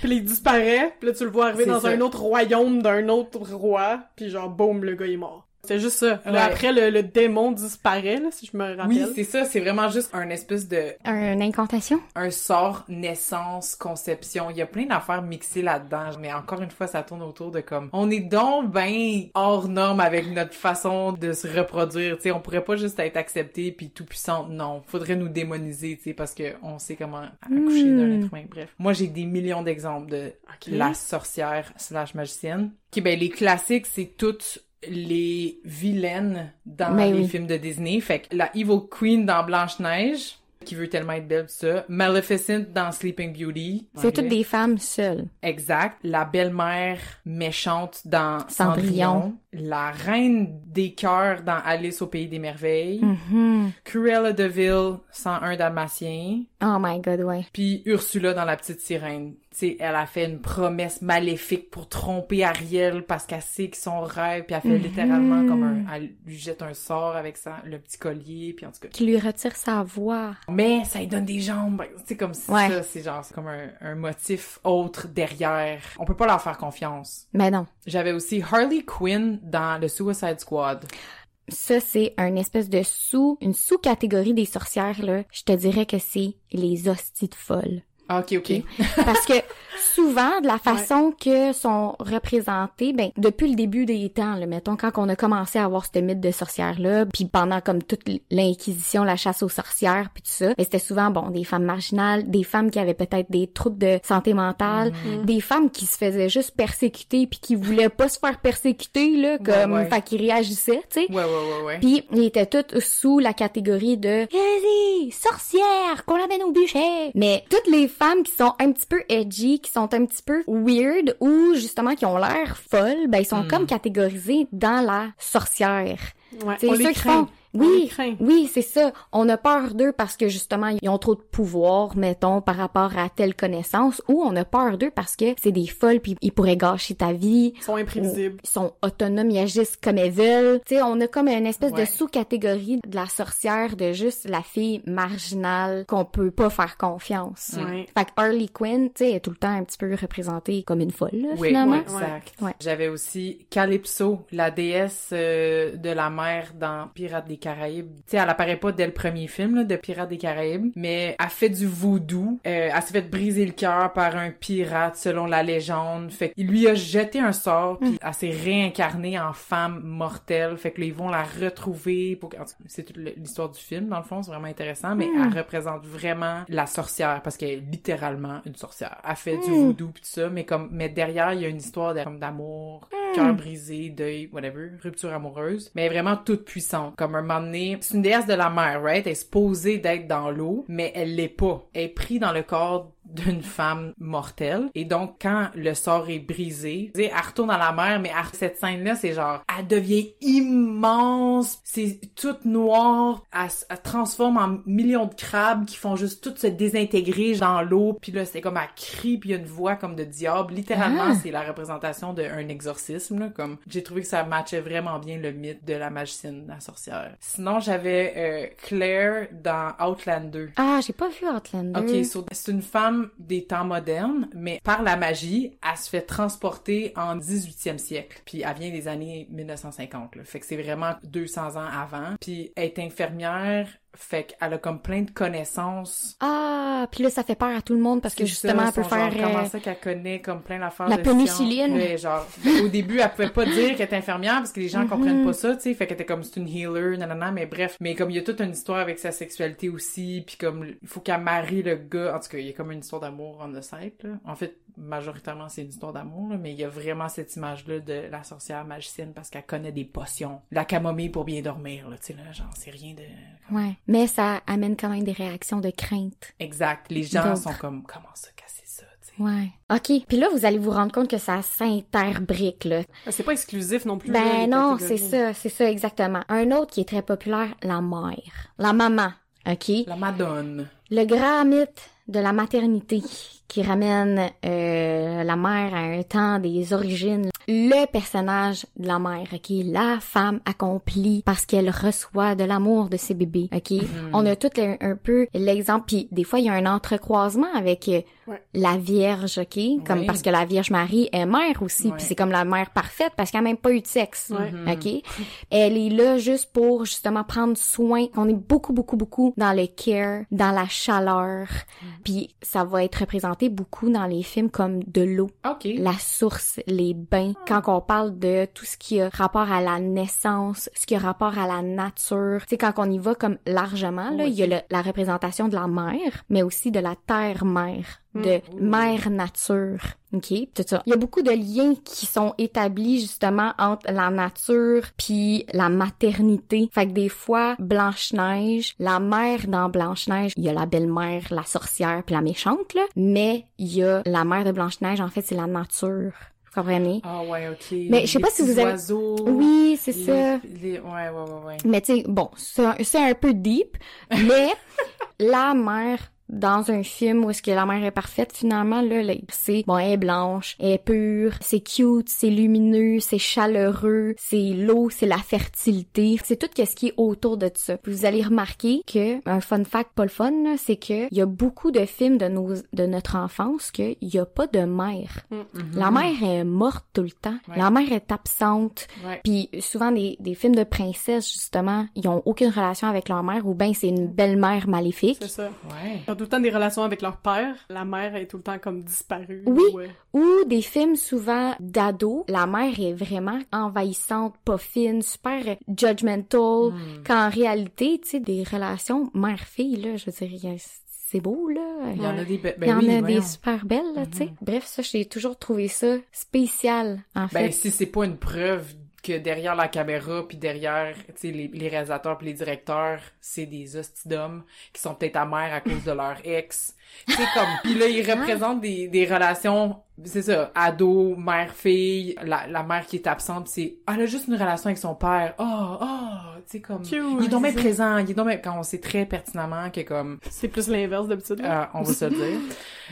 Puis il disparaît, puis là tu le vois arriver dans ça. un autre royaume d'un autre roi, puis genre boum le gars est mort. C'est juste ça. Là, Ouais. après, le, le démon disparaît, là, si je me rappelle. Oui, c'est ça, c'est vraiment juste un espèce de Un incantation? un sort naissance conception il y a plein d'affaires mixées là-dedans mais encore une fois ça tourne autour de comme on est donc ben hors norme avec notre façon de se reproduire tu sais on pourrait pas juste être accepté puis tout puissant non faudrait nous démoniser tu sais parce que on sait comment accoucher d'un Hmm. être humain bref moi j'ai des millions d'exemples de la sorcière slash magicienne qui ben les classiques c'est toutes les vilaines dans Ben les oui. films de Disney. Fait que la Evil Queen dans Blanche-Neige, qui veut tellement être belle, ça. Maleficent dans Sleeping Beauty. C'est toutes des femmes seules. Exact. La belle-mère méchante dans Cendrillon. Cendrillon. La reine des cœurs dans Alice au pays des merveilles. Mhm. Cruella de Vil, 101 Dalmatien. Oh my god, ouais. Puis Ursula dans La Petite Sirène. Sais, elle a fait une promesse maléfique pour tromper Ariel parce qu'elle sait que son rêve, puis elle fait Mhm. littéralement comme un... Elle lui jette un sort avec ça, le petit collier, puis en tout cas... Qui lui retire sa voix. Mais ça lui donne des jambes. C'est comme si Ouais. ça, c'est genre, c'est comme un, un motif autre derrière. On peut pas leur faire confiance. Mais non. J'avais aussi Harley Quinn dans le Suicide Squad. Ça, c'est un espèce de sous, une sous-catégorie des sorcières, là. Je te dirais que c'est les hosties de folles. Ah, ok, ok. Parce que souvent, de la façon que sont représentées, ben, depuis le début des temps, là, mettons, quand on a commencé à avoir ce mythe de sorcières-là, puis pendant comme toute l'inquisition, la chasse aux sorcières, puis tout ça, ben, c'était souvent, bon, des femmes marginales, des femmes qui avaient peut-être des troubles de santé mentale, Mhm. des femmes qui se faisaient juste persécuter puis qui voulaient pas se faire persécuter, là, comme, ouais. fait qu'ils réagissaient, tu sais. Ouais, ouais, ouais, ouais. Puis ils étaient toutes sous la catégorie de sorcière, qu'on l'amène au bûcher. Mais toutes les femmes qui sont un petit peu edgy, qui sont un petit peu weird ou justement qui ont l'air folles, ben ils sont Hmm. comme catégorisées dans la sorcière. Ouais, C'est ceux les qui craint. font oui, oui, c'est ça. On a peur d'eux parce que justement ils ont trop de pouvoir, mettons, par rapport à telle connaissance, ou on a peur d'eux parce que c'est des folles puis ils pourraient gâcher ta vie. Ils sont imprévisibles. Ils sont autonomes, ils agissent comme elles veulent. Tu sais, on a comme une espèce Ouais. de sous-catégorie de la sorcière, de juste la fille marginale qu'on peut pas faire confiance. Ouais. Fait que Harley Quinn, tu sais, est tout le temps un petit peu représentée comme une folle, là, Oui, finalement. exact. Ouais. J'avais aussi Calypso, la déesse euh, de la mer dans Pirates des Caraïbes. Tu sais, elle apparaît pas dès le premier film là, de Pirates des Caraïbes, mais elle fait du voodoo. Euh, elle s'est fait briser le cœur par un pirate selon la légende. Fait qu'il lui a jeté un sort, puis elle s'est réincarnée en femme mortelle. Fait que là, ils vont la retrouver. Pour... C'est toute l'histoire du film, dans le fond, c'est vraiment intéressant, mais elle représente vraiment la sorcière, parce qu'elle est littéralement une sorcière. Elle fait du voodoo pis tout ça, mais comme mais derrière, il y a une histoire d'amour, cœur brisé, deuil, whatever, rupture amoureuse, mais vraiment toute puissante. Comme un moment donné, c'est une déesse de la mer, right? Elle est supposée d'être dans l'eau, mais elle l'est pas. Elle est prise dans le corps d'une femme mortelle. Et donc, quand le sort est brisé, elle retourne dans la mer, mais cette scène-là, c'est genre, elle devient immense, c'est toute noire, elle, s- elle transforme en millions de crabes qui font juste tout se désintégrer dans l'eau, puis là, c'est comme elle crie, puis il y a une voix comme de diable. Littéralement, Ah. c'est la représentation d'un exorcisme, là, comme, j'ai trouvé que ça matchait vraiment bien le mythe de la magicienne, la sorcière. Sinon, j'avais euh, Claire dans Outlander. Ah, j'ai pas vu Outlander. Ok, so, c'est une femme des temps modernes, mais par la magie, elle se fait transporter en 18e siècle. Puis elle vient des années 1950. Là. Fait que c'est vraiment 200 ans avant. Puis elle est infirmière, fait qu'elle a comme plein de connaissances. Ah, puis là, ça fait peur à tout le monde parce que justement, ça, elle peut faire... genre, comment euh, ça qu'elle connaît comme plein d'affaires la de pénicilline. Ouais, genre, au début, elle pouvait pas dire qu'elle était infirmière parce que les gens Mhm. comprennent pas ça, tu sais. Fait qu'elle était comme, c'est une healer, nanana, mais bref. Mais comme il y a toute une histoire avec sa sexualité aussi, puis comme, il faut qu'elle marie le gars. En tout cas, il y a comme une histoire d'amour en site, là. En fait, majoritairement, c'est une histoire d'amour, là, mais il y a vraiment cette image-là de la sorcière magicienne parce qu'elle connaît des potions. La camomille pour bien dormir, là, tu sais, là, genre, c'est rien de... Ouais, mais ça amène quand même des réactions de crainte. Exact. Les gens D'autres. sont comme, comment ça casser ça, tu sais? Ouais. OK, puis là, vous allez vous rendre compte que ça s'interbrique, là. C'est pas exclusif non plus. là, Ben non, c'est ça, c'est ça exactement. Un autre qui est très populaire, la mère. La maman, OK? La madone. Le grand mythe de la maternité qui ramène euh, la mère à un temps des origines. Le personnage de la mère, qui est la femme accomplie parce qu'elle reçoit de l'amour de ses bébés, ok? On a tout un, un peu l'exemple, puis des fois il y a un entrecroisement avec euh, Ouais. la Vierge, ok, comme Oui. parce que la Vierge Marie est mère aussi, Ouais. puis c'est comme la mère parfaite parce qu'elle a même pas eu de sexe, Ouais. ok? Elle est là juste pour justement prendre soin. On est beaucoup beaucoup beaucoup dans le care, dans la chaleur, puis ça va être représenté beaucoup dans les films comme de l'eau. La source, les bains, quand on parle de tout ce qui a rapport à la naissance, ce qui a rapport à la nature, tu sais, quand on y va comme largement, là, Oui. il y a le- la représentation de la mer, mais aussi de la terre-mère, de mère nature, ok, tout ça. Il y a beaucoup de liens qui sont établis justement entre la nature puis la maternité. Fait que des fois, Blanche-Neige, la mère dans Blanche-Neige, il y a la belle-mère, la sorcière puis la méchante, là, mais il y a la mère de Blanche-Neige, en fait, c'est la nature. Vous comprenez? Ah ouais, OK. Mais je sais pas si vous avez- oiseaux, Oui, c'est les- ça. les- Ouais, ouais, ouais, ouais. Mais tu sais, bon, c'est un- c'est un peu deep, mais la mère dans un film où est-ce que la mère est parfaite finalement là, là, c'est bon elle est blanche elle est pure c'est cute c'est lumineux c'est chaleureux c'est l'eau c'est la fertilité c'est tout ce qui est autour de ça Puis vous allez remarquer que un fun fact pas le fun là, c'est que il y a beaucoup de films de nos de notre enfance que il y a pas de mère la mère est morte tout le temps Ouais. la mère est absente Ouais. puis souvent des, des films de princesses justement, ils ont aucune relation avec leur mère ou ben c'est une belle-mère maléfique C'est ça. Ouais. Tout le temps des relations avec leur père. La mère est tout le temps comme disparue. Oui. ou, euh, ou des films souvent d'ados, la mère est vraiment envahissante, pas fine, super judgmental, Hmm. qu'en réalité, tu sais des relations mère-fille là, je veux dire c'est beau là. Il y en a des... be- Il y Ben en oui, a des voyons. super belles, là, tu sais. Mhm. Bref, ça, j'ai toujours trouvé ça spécial, en Ben, fait. si c'est pas une preuve que derrière la caméra puis derrière tu sais les, les réalisateurs puis les directeurs c'est des hosties d'hommes qui sont peut-être amers à cause de leur ex. C'est comme puis là ils représentent des, des relations c'est ça ado mère fille la, la mère qui est absente c'est ah, elle a juste une relation avec son père oh oh tu sais comme Cute, il est donc bien présent il est donc bien- quand on sait très pertinemment que comme C'est plus l'inverse d'habitude. euh, on va se le dire.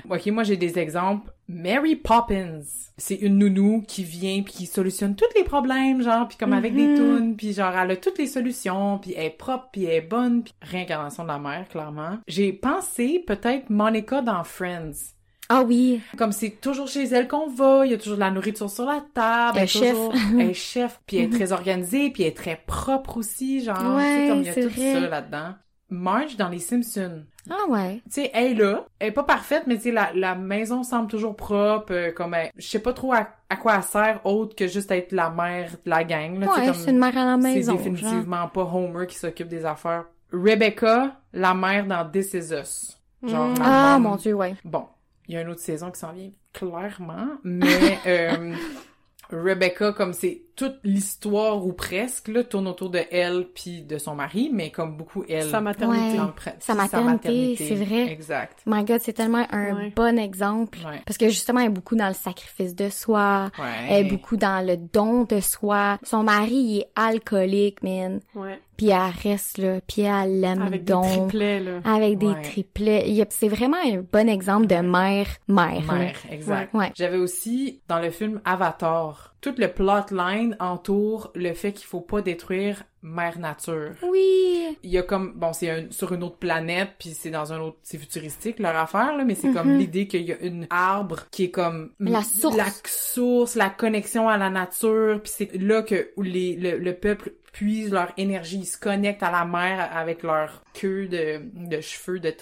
Ok, moi j'ai des exemples. Mary Poppins, c'est une nounou qui vient puis qui solutionne tous les problèmes, genre puis comme avec des Mhm. tunes, puis genre elle a toutes les solutions, puis elle est propre, puis elle est bonne, puis réincarnation de la mère clairement. J'ai pensé peut-être Monica dans Friends. Ah oui, Comme c'est toujours chez elle qu'on va, il y a toujours de la nourriture sur la table, Elle est chef. toujours- elle est chef, puis elle est très organisée, puis elle est très propre aussi, genre, Ouais, comme il y a c'est tout vrai. ça là-dedans. Marge dans les Simpsons. ah ouais. Tu sais, elle est là. Elle est pas parfaite, mais tu sais, la, la maison semble toujours propre. euh, comme elle- je sais pas trop à, à quoi elle sert autre que juste être la mère de la gang. Là, Ouais, c'est une mère à la C'est maison. genre. définitivement pas Homer qui s'occupe des affaires. Rebecca, la mère dans This Is Us. Genre, Mm. la Ah mom. mon dieu, ouais. Bon, il y a une autre saison qui s'en vient clairement, mais euh, Rebecca, comme c'est toute l'histoire ou presque, là, tourne autour de elle puis de son mari, mais comme beaucoup elle. Sa maternité. Ouais. Sa maternité, c'est vrai. Exact. My God, c'est tellement un Ouais. bon exemple. Ouais. Parce que justement, elle est beaucoup dans le sacrifice de soi. Ouais. Elle est beaucoup dans le don de soi. Son mari, il est alcoolique, man. Ouais. Puis elle reste là. Puis elle l'aime Avec des triplets, là. Avec des Ouais. triplets. C'est vraiment un bon exemple de mère, mère. Mère, exact. Ouais. J'avais aussi, dans le film Avatar, tout le plotline entoure le fait qu'il faut pas détruire Mère Nature. Oui. Il y a comme, bon, c'est un- sur une autre planète, puis c'est dans un autre, c'est futuristique leur affaire, là, mais c'est comme Mhm. l'idée qu'il y a une arbre qui est comme La source. la source, la connexion à la nature, puis c'est là que où les, le, le peuple puise leur énergie, ils se connectent à la mer avec leur queue de, de cheveux de là,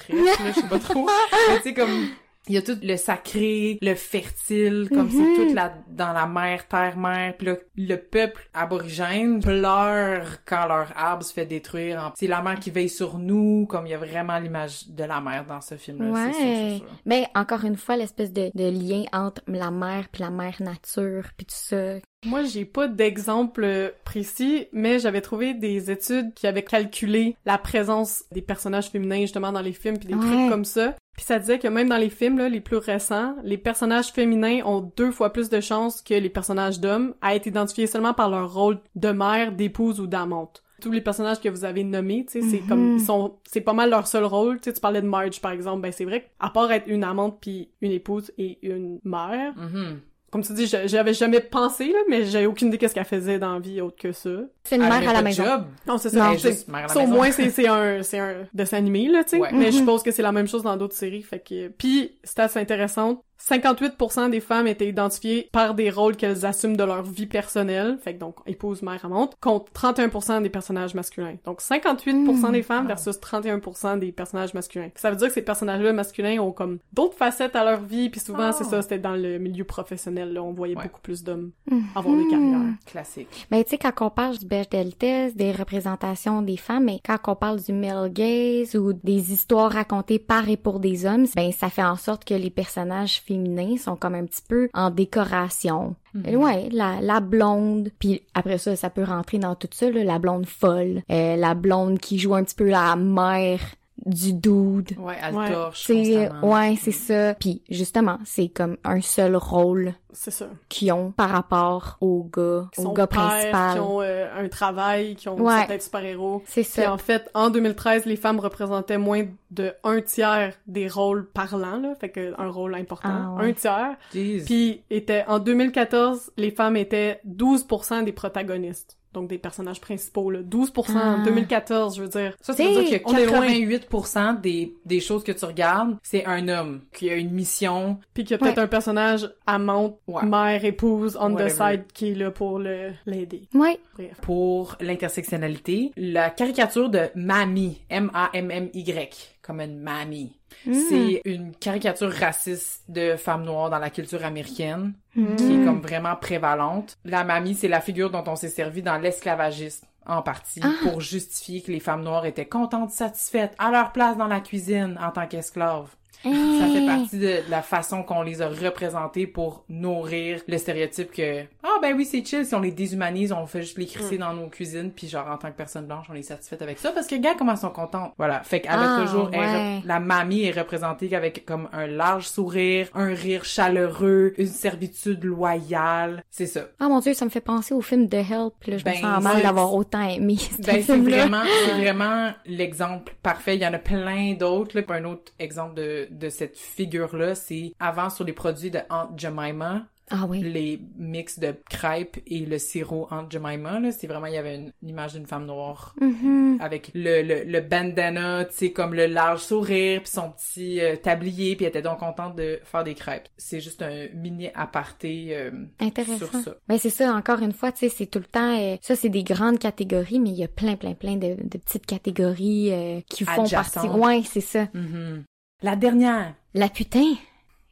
je sais pas trop. Mais tu sais, comme, il y a tout le sacré, le fertile, comme Mhm. c'est tout la, dans la mer, terre-mer. Puis le peuple aborigène pleure quand leur arbre se fait détruire. C'est la mer qui veille sur nous, comme il y a vraiment l'image de la mer dans ce film-là. sûr, Ouais. sûr. Mais encore une fois, l'espèce de, de lien entre la mère puis la mère nature puis tout ça. Moi, j'ai pas d'exemple précis, mais j'avais trouvé des études qui avaient calculé la présence des personnages féminins justement dans les films puis des Ouais. trucs comme ça. Puis ça disait que même dans les films là, les plus récents, les personnages féminins ont deux fois plus de chances que les personnages d'hommes à être identifiés seulement par leur rôle de mère, d'épouse ou d'amante. tous les personnages que vous avez nommés, tu sais, c'est Mhm. comme, ils sont, c'est pas mal leur seul rôle. Tu sais, tu parlais de Marge, par exemple, ben c'est vrai qu'à part être une amante puis une épouse et une mère, Mhm. Comme tu dis, je- j'avais jamais pensé, là, mais j'avais aucune idée qu'est-ce qu'elle faisait dans la vie autre que ça. C'est une Elle mère à la maison. job. Non, c'est Non, ça. C'est- juste mère à la ça, au moins, c'est, c'est un, c'est un dessin animé, là, tu sais. Ouais. Mais je Mhm. suppose que c'est la même chose dans d'autres séries, fait que... Puis, stats intéressante, 58% des femmes étaient identifiées par des rôles qu'elles assument de leur vie personnelle, fait que donc, épouse, mère, amante, contre 31% des personnages masculins. Donc, 58% Mhm. des femmes versus 31% des personnages masculins. Ça veut dire que ces personnages-là masculins ont comme d'autres facettes à leur vie, puis souvent, Oh. c'est ça, c'était dans le milieu professionnel, là, on voyait Ouais. beaucoup plus d'hommes Mhm. avoir des carrières. Classique. Ben, tu sais, quand on parle du Bechdel test, des représentations des femmes, mais quand on parle du male gaze ou des histoires racontées par et pour des hommes, ben, ça fait en sorte que les personnages féminins sont comme un petit peu en décoration. Mhm. Ouais, la, la blonde, puis après ça, ça peut rentrer dans tout ça, là, la blonde folle, euh, la blonde qui joue un petit peu la mère du dude. Ouais, elle Ouais. torche ouais, c'est ça. Puis justement, c'est comme un seul rôle C'est ça. qu'ils ont par rapport au gars, Qui au sont gars pères, principal. qui ont euh, un travail, qui ont Ouais. certains super-héros. C'est ça. en fait, en 2013, les femmes représentaient moins de un tiers des rôles parlants, là, fait que un rôle important, Ah, ouais. un tiers. Jeez. Puis était en 2014, les femmes étaient 12% des protagonistes, donc des personnages principaux, là. 12% en Ah. 2014, je veux dire. Ça, ça veut dire on que est loin. 88% des, des choses que tu regardes, c'est un homme qui a une mission. Puis qu'il y a peut-être Ouais. un personnage amante, Ouais. mère, épouse, on the side, qui est là pour le l'aider. Ouais. Bref. Pour l'intersectionnalité, la caricature de Mamie, M-A-M-M-Y, comme une mamie. Mm. C'est une caricature raciste de femmes noires dans la culture américaine, Mm. qui est comme vraiment prévalente. La mamie, c'est la figure dont on s'est servi dans l'esclavagisme en partie Ah. pour justifier que les femmes noires étaient contentes, satisfaites à leur place dans la cuisine en tant qu'esclaves. Ça fait partie de la façon qu'on les a représentés pour nourrir le stéréotype que ah ben oui c'est chill si on les déshumanise on fait juste les crisser dans nos cuisines puis genre en tant que personne blanche on est satisfaite avec ça parce que gars comment elles sont contentes voilà fait qu'elle a Ah, toujours ouais. la mamie est représentée avec comme un large sourire un rire chaleureux une servitude loyale c'est ça Ah mon dieu, ça me fait penser au film The Help. Là, je Ben, me sens mal d'avoir autant aimé Ben, c'est vraiment, c'est vraiment l'exemple parfait. Il y en a plein d'autres. là. Un autre exemple de, de cette figure-là, c'est avant sur les produits de Aunt Jemima, Ah oui. les mix de crêpes et le sirop Aunt Jemima, là. C'est vraiment, il y avait une, une image d'une femme noire Mhm. avec le, le, le bandana, tu sais, comme le large sourire, puis son petit euh, tablier, puis elle était donc contente de faire des crêpes. C'est juste un mini aparté euh, Intéressant. sur ça. Ben c'est ça, encore une fois, tu sais, c'est tout le temps... euh, ça, c'est des grandes catégories, mais il y a plein, plein, plein de, de petites catégories qui font partie... Ouais, c'est ça. Mhm. La dernière, La putain,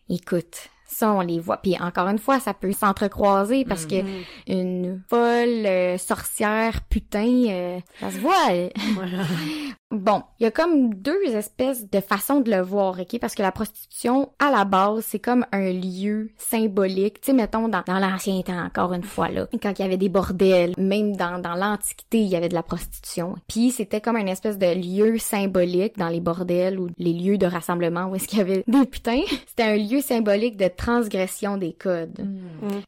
écoute, ça, on les voit. Puis encore une fois, ça peut s'entrecroiser parce que Mhm. une folle euh, sorcière putain, euh, ça se voit. euh. Bon, il y a comme deux espèces de façons de le voir, ok? Parce que la prostitution, à la base, c'est comme un lieu symbolique. Tu sais, mettons, dans, dans l'ancien temps, encore une fois, là, quand il y avait des bordels, même dans, dans l'Antiquité, il y avait de la prostitution. Puis c'était comme une espèce de lieu symbolique dans les bordels ou les lieux de rassemblement où est-ce qu'il y avait des putains. C'était un lieu symbolique de transgression des codes.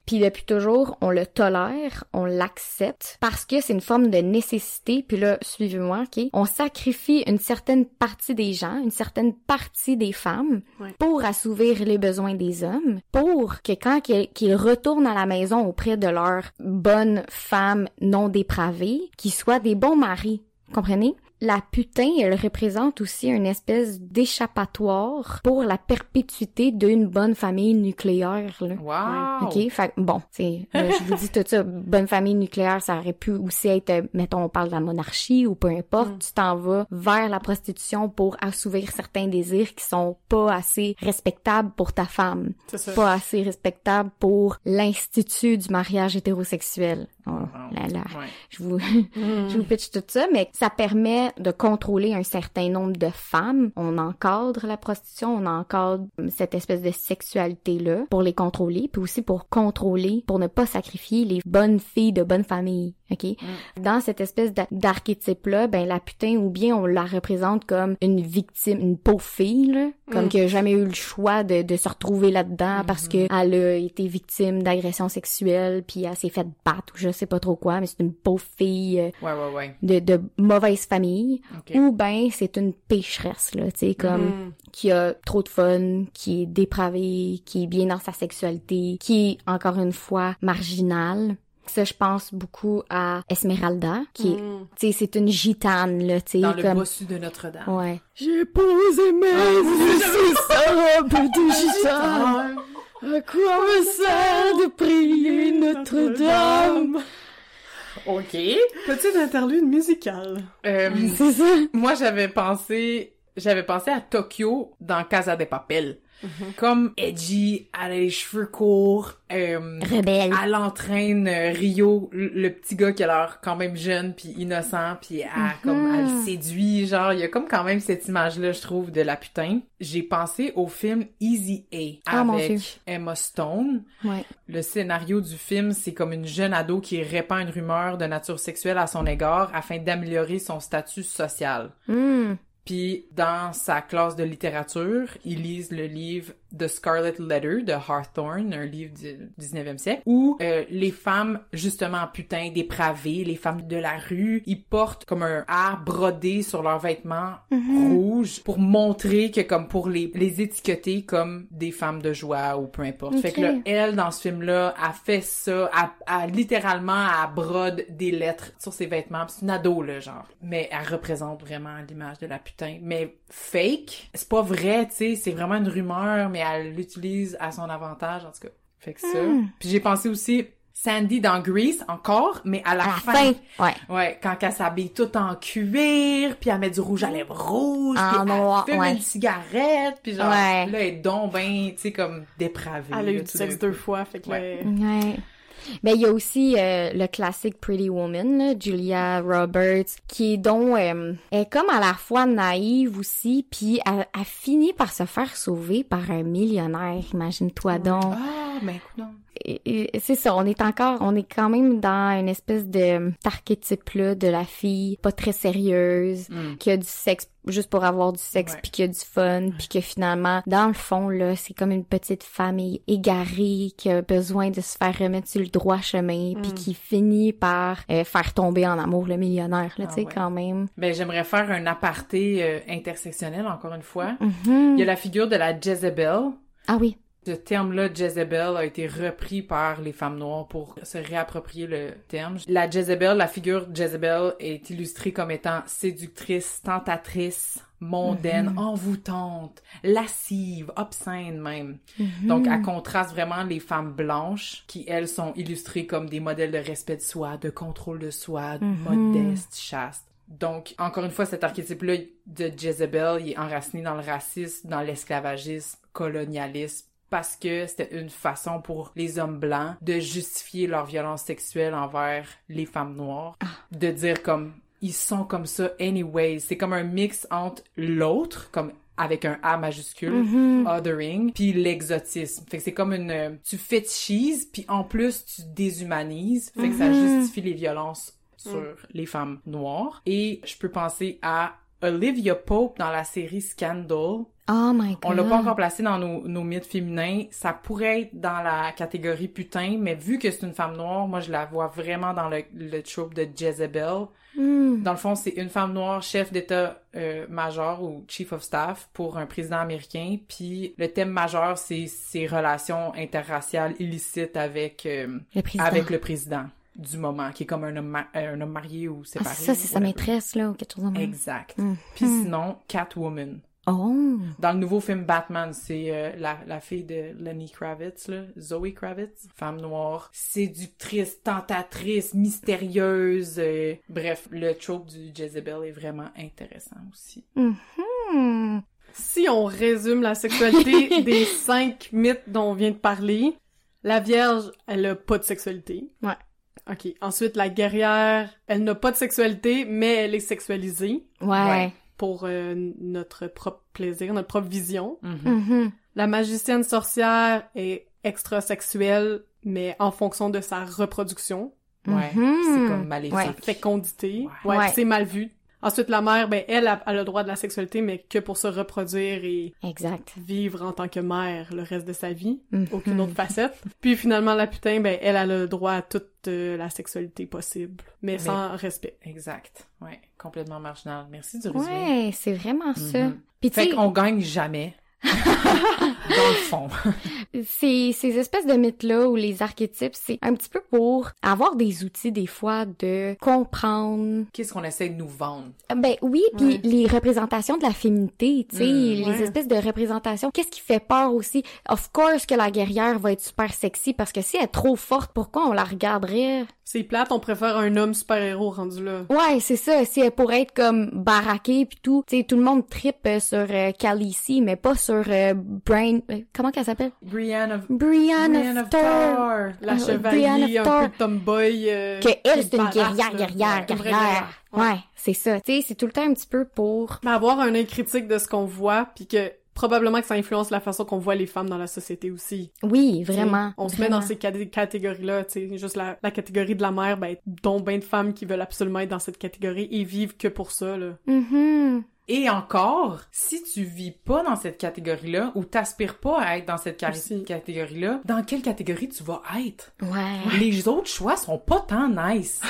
Puis depuis toujours, on le tolère, on l'accepte parce que c'est une forme de nécessité. Puis là, suivez-moi, ok? On sacrifie une certaine partie des gens, une certaine partie des femmes Ouais. pour assouvir les besoins des hommes, pour que quand qu'ils qu'ils retournent à la maison auprès de leurs bonnes femmes non dépravées, qu'ils soient des bons maris. Comprenez? La putain, elle représente aussi une espèce d'échappatoire pour la perpétuité d'une bonne famille nucléaire. Là. wow! OK, fait bon, c'est là, je vous dis tout ça, bonne famille nucléaire, ça aurait pu aussi être euh, mettons on parle de la monarchie ou peu importe, Mm. tu t'en vas vers la prostitution pour assouvir certains désirs qui sont pas assez respectables pour ta femme, pas assez respectables pour l'institut du mariage hétérosexuel. Oh, Wow. là là, Ouais. je vous Mhm. je vous pitch tout ça, mais ça permet de contrôler un certain nombre de femmes. On encadre la prostitution, on encadre cette espèce de sexualité-là pour les contrôler, puis aussi pour contrôler, pour ne pas sacrifier les bonnes filles de bonne famille. OK? Mm. Dans cette espèce d'a- d'archétype-là, ben la putain, ou bien on la représente comme une victime, une pauvre fille, là, comme Mm. qui a jamais eu le choix de, de se retrouver là-dedans parce que elle a été victime d'agression sexuelle, puis elle s'est fait battre ou je sais pas trop quoi, mais c'est une pauvre fille euh, Ouais, ouais, ouais. de, de mauvaise famille. Ou ben c'est une pécheresse, là, tu sais, comme Mhm. qui a trop de fun, qui est dépravé, qui est bien dans sa sexualité, qui est encore une fois marginal. Ça, je pense beaucoup à Esmeralda, qui est, Mhm. tu sais, c'est une gitane, là, tu sais, Dans le comme... bossu de Notre-Dame. Ouais. J'ai posé mes yeux sur sa robe de gitane. À quoi me sert de prier Notre-Dame? OK. Petite interlude musicale. Euh, C'est ça. moi, j'avais pensé... J'avais pensé à Tokyo dans Casa de Papel. Comme edgy, elle a les cheveux courts, euh, Rebelle. elle entraîne euh, Rio, le petit gars qui a l'air quand même jeune puis innocent puis elle, comme elle le séduit, genre il y a comme quand même cette image là je trouve de la putain. J'ai pensé au film Easy A Ah, avec Emma Stone. Ouais. Le scénario du film, c'est comme une jeune ado qui répand une rumeur de nature sexuelle à son égard afin d'améliorer son statut social. Hmm. Puis dans sa classe de littérature, ils lisent le livre The Scarlet Letter de Hawthorne, un livre du 19e siècle, où euh, les femmes, justement, putain, dépravées, les femmes de la rue, ils portent comme un A brodé sur leurs vêtements rouges pour montrer que comme pour les, les étiqueter comme des femmes de joie ou peu importe. Fait que là, elle, dans ce film-là, a fait ça, a, a littéralement, elle brode des lettres sur ses vêtements. C'est une ado, là, genre. Mais elle représente vraiment l'image de la putain. Mais fake, c'est pas vrai, tu sais, c'est vraiment une rumeur, mais elle l'utilise à son avantage, en tout cas. Fait que ça. Hmm. Puis j'ai pensé aussi Sandy dans Grease, encore, mais à la, À la fin. fin. Ouais. Ouais, quand elle s'habille tout en cuir, puis elle met du rouge à lèvres rouge, En puis noir, elle fume ouais. une cigarette, puis genre, Ouais. là, elle est donc ben, tu sais, comme dépravée. Elle a eu du sexe deux fois, fait que Ouais. là, Ouais. Ben, il y a aussi euh, le classique Pretty Woman, là, Julia Roberts, qui est donc... euh, est comme à la fois naïve aussi, puis elle, elle finit par se faire sauver par un millionnaire, imagine-toi donc. Ah, ben non. Et- et c'est ça, on est encore, on est quand même dans une espèce de d'archétype-là de la fille pas très sérieuse, Mm. qui a du sexe juste pour avoir du sexe, puis qui a du fun, puis que finalement, dans le fond, là, c'est comme une petite famille égarée qui a besoin de se faire remettre sur le droit chemin, puis Mm. qui finit par euh, faire tomber en amour le millionnaire, là, Ah tu sais, ouais. quand même. Ben, j'aimerais faire un aparté euh, intersectionnel, encore une fois. Mhm. Il y a la figure de la Jezebel. Ah oui. Ce terme-là, Jezebel, a été repris par les femmes noires pour se réapproprier le terme. La Jezebel, la figure Jezebel est illustrée comme étant séductrice, tentatrice, mondaine, envoûtante, lascive, obscène même. Donc, elle contraste vraiment les femmes blanches qui, elles, sont illustrées comme des modèles de respect de soi, de contrôle de soi, modeste, chaste. Donc, encore une fois, cet archétype-là de Jezebel, il est enraciné dans le racisme, dans l'esclavagisme, colonialisme, parce que c'était une façon pour les hommes blancs de justifier leur violence sexuelle envers les femmes noires, de dire comme ils sont comme ça anyways. C'est comme un mix entre l'autre, comme avec un A majuscule, Mhm. othering, puis l'exotisme. Fait que c'est comme une... euh, Tu fétichises, puis en plus, tu déshumanises. Fait que ça Mhm. justifie les violences sur les femmes noires. Et je peux penser à Olivia Pope dans la série Scandal. Oh my god. On l'a pas encore placé dans nos, nos mythes féminins. Ça pourrait être dans la catégorie putain, mais vu que c'est une femme noire, moi je la vois vraiment dans le, le trope de Jezebel. Hmm. Dans le fond, c'est une femme noire, chef d'état euh, major ou chief of staff pour un président américain. Puis le thème majeur, c'est ses relations interraciales illicites avec euh, Le président. avec le président du moment, qui est comme un homme, euh, un homme marié ou Ah, séparé. c'est ça, c'est sa maîtresse, là, ou quelque chose même. Exact. Mhm. Puis sinon, Catwoman. Oh. Dans le nouveau film Batman, c'est euh, la, la fille de Lenny Kravitz, là, Zoe Kravitz, femme noire, séductrice, tentatrice, mystérieuse. euh, bref, le trope du Jezebel est vraiment intéressant aussi. Hmm. Si on résume la sexualité des cinq mythes dont on vient de parler, la Vierge, elle a pas de sexualité. Ouais. OK. Ensuite, la guerrière, elle n'a pas de sexualité, mais elle est sexualisée Ouais. Ouais. Pour euh, notre propre plaisir, notre propre vision. Mhm. Mhm. La magicienne sorcière est extrasexuelle, mais en fonction de sa reproduction, Ouais. Mhm. C'est comme maléfique. Ouais. sa fécondité. Ouais. C'est mal vu. Ensuite, la mère, ben, elle a, a le droit de la sexualité, mais que pour se reproduire et Exact. vivre en tant que mère le reste de sa vie. Mhm. Aucune autre facette. Puis finalement, la putain, ben, elle a le droit à toute euh, la sexualité possible, mais, Mais- sans respect. Exact. Ouais. Complètement marginal. Merci du résumé. Ouais, c'est vraiment ça. Puis tu Fait sais, qu'on gagne jamais. Dans le fond. ces, ces espèces de mythes-là ou les archétypes, c'est un petit peu pour avoir des outils des fois de comprendre. Qu'est-ce qu'on essaie de nous vendre? Ben oui, puis Ouais. les représentations de la féminité, tu sais, Mm, les ouais. espèces de représentations. Qu'est-ce qui fait peur aussi? Of course que la guerrière va être super sexy parce que si elle est trop forte, pourquoi on la regarderait? C'est plate, on préfère un homme super-héros rendu là. Ouais, c'est ça. Si elle pourrait être comme baraquée puis tout, tu sais, tout le monde tripe euh, sur euh, Khaleesi, mais pas sur euh, Brain. euh, comment qu'elle s'appelle? Brienne of... Brienne, of of Thor. Thor. La Ah, chevalier, un peu tomboy. euh, Que elle, c'est une guerrière, guerrière, guerrière. Ouais. Ouais, c'est ça. Tu sais, c'est tout le temps un petit peu pour... Mais avoir un œil critique de ce qu'on voit, puis que probablement que ça influence la façon qu'on voit les femmes dans la société aussi. Oui, T'sais, vraiment. On se met dans ces cat- catégories-là, tu sais, juste la, la catégorie de la mère, ben, dont ben de femmes qui veulent absolument être dans cette catégorie et vivent que pour ça, là. Mhm. Et encore, si tu vis pas dans cette catégorie-là ou t'aspires pas à être dans cette catégorie-là, dans quelle catégorie tu vas être? Ouais. Les autres choix sont pas tant nice.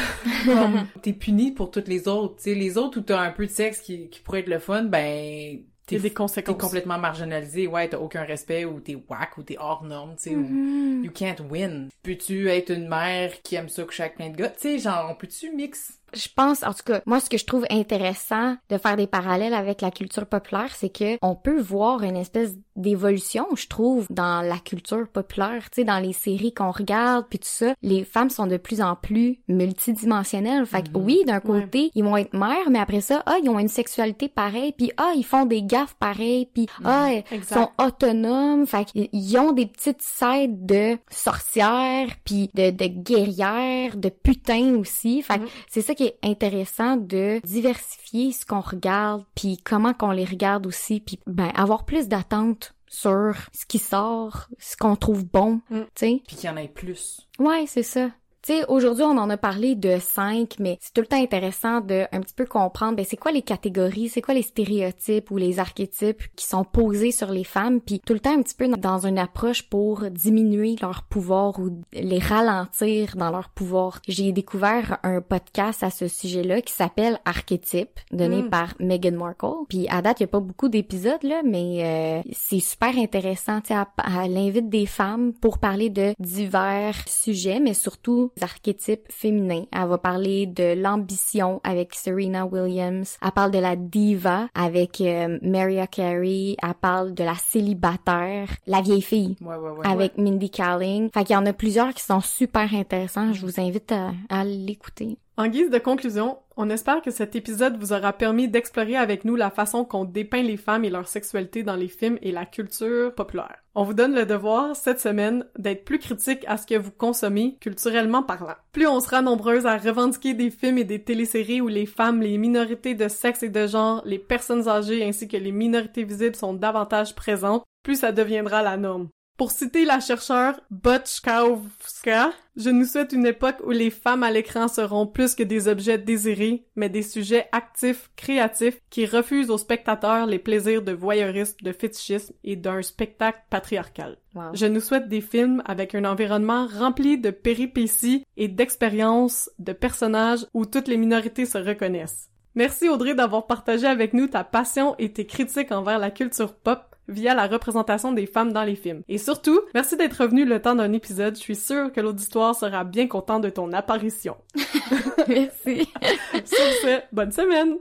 Comme t'es puni pour toutes les autres. Tu sais, les autres où t'as un peu de sexe qui, qui pourrait être le fun, ben T'es t'es des t'es conséquences. complètement marginalisé. Ouais, t'as aucun respect ou t'es whack ou t'es hors norme, tu sais. ou Mhm. You can't win. Peux-tu être une mère qui aime ça coucher avec plein de gars? Tu sais, genre, on peut-tu mix? Je pense, en tout cas, moi, ce que je trouve intéressant de faire des parallèles avec la culture populaire, c'est que on peut voir une espèce d'évolution, je trouve, dans la culture populaire, tu sais, dans les séries qu'on regarde, puis tout ça. Les femmes sont de plus en plus multidimensionnelles. Fait que Mhm. oui, d'un côté, ils vont être mères, mais après ça, ah, ils ont une sexualité pareille, puis ah, ils font des gaffes pareilles, puis ah, ils sont autonomes. Fait qu'ils ils ont des petites sides de sorcières, puis de, de guerrières, de putains aussi. Fait que Mhm. c'est ça qui est intéressant de diversifier ce qu'on regarde, puis comment qu'on les regarde aussi, puis ben avoir plus d'attentes sur ce qui sort, ce qu'on trouve bon, Mm. tu sais. Puis qu'il y en ait plus. Ouais, c'est ça. Tu sais, aujourd'hui, on en a parlé de cinq, mais c'est tout le temps intéressant de un petit peu comprendre, ben, c'est quoi les catégories, c'est quoi les stéréotypes ou les archétypes qui sont posés sur les femmes, puis tout le temps un petit peu dans une approche pour diminuer leur pouvoir ou les ralentir dans leur pouvoir. J'ai découvert un podcast à ce sujet-là qui s'appelle Archétype, donné Mm. par Meghan Markle. Puis à date, il y a pas beaucoup d'épisodes là, mais euh, c'est super intéressant. Tu sais, elle, elle invite des femmes pour parler de divers sujets, mais surtout archétypes féminins. Elle va parler de l'ambition avec Serena Williams. Elle parle de la diva avec euh, Mariah Carey. Elle parle de la célibataire, la vieille fille Ouais, ouais, ouais. avec Mindy Kaling. Fait qu'il y en a plusieurs qui sont super intéressants. Je vous invite à, à l'écouter. En guise de conclusion, on espère que cet épisode vous aura permis d'explorer avec nous la façon qu'on dépeint les femmes et leur sexualité dans les films et la culture populaire. On vous donne le devoir, cette semaine, d'être plus critique à ce que vous consommez, culturellement parlant. Plus on sera nombreuses à revendiquer des films et des téléséries où les femmes, les minorités de sexe et de genre, les personnes âgées ainsi que les minorités visibles sont davantage présentes, plus ça deviendra la norme. Pour citer la chercheure Botchkowska, je nous souhaite une époque où les femmes à l'écran seront plus que des objets désirés, mais des sujets actifs, créatifs, qui refusent aux spectateurs les plaisirs de voyeurisme, de fétichisme et d'un spectacle patriarcal. Wow. Je nous souhaite des films avec un environnement rempli de péripéties et d'expériences, de personnages où toutes les minorités se reconnaissent. Merci Audrey d'avoir partagé avec nous ta passion et tes critiques envers la culture pop via la représentation des femmes dans les films. Et surtout, merci d'être revenu le temps d'un épisode. Je suis sûre que l'auditoire sera bien content de ton apparition. Merci. Sur ce, bonne semaine!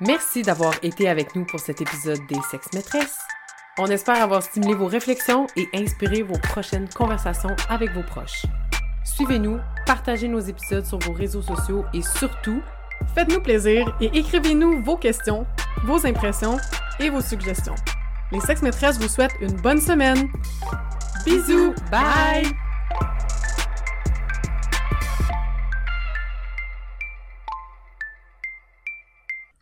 Merci d'avoir été avec nous pour cet épisode des Sex Maîtresses. On espère avoir stimulé vos réflexions et inspiré vos prochaines conversations avec vos proches. Suivez-nous, partagez nos épisodes sur vos réseaux sociaux et surtout, Faites-nous plaisir et écrivez-nous vos questions, vos impressions et vos suggestions. Les sex maîtresses vous souhaitent une bonne semaine! Bisous! Bye!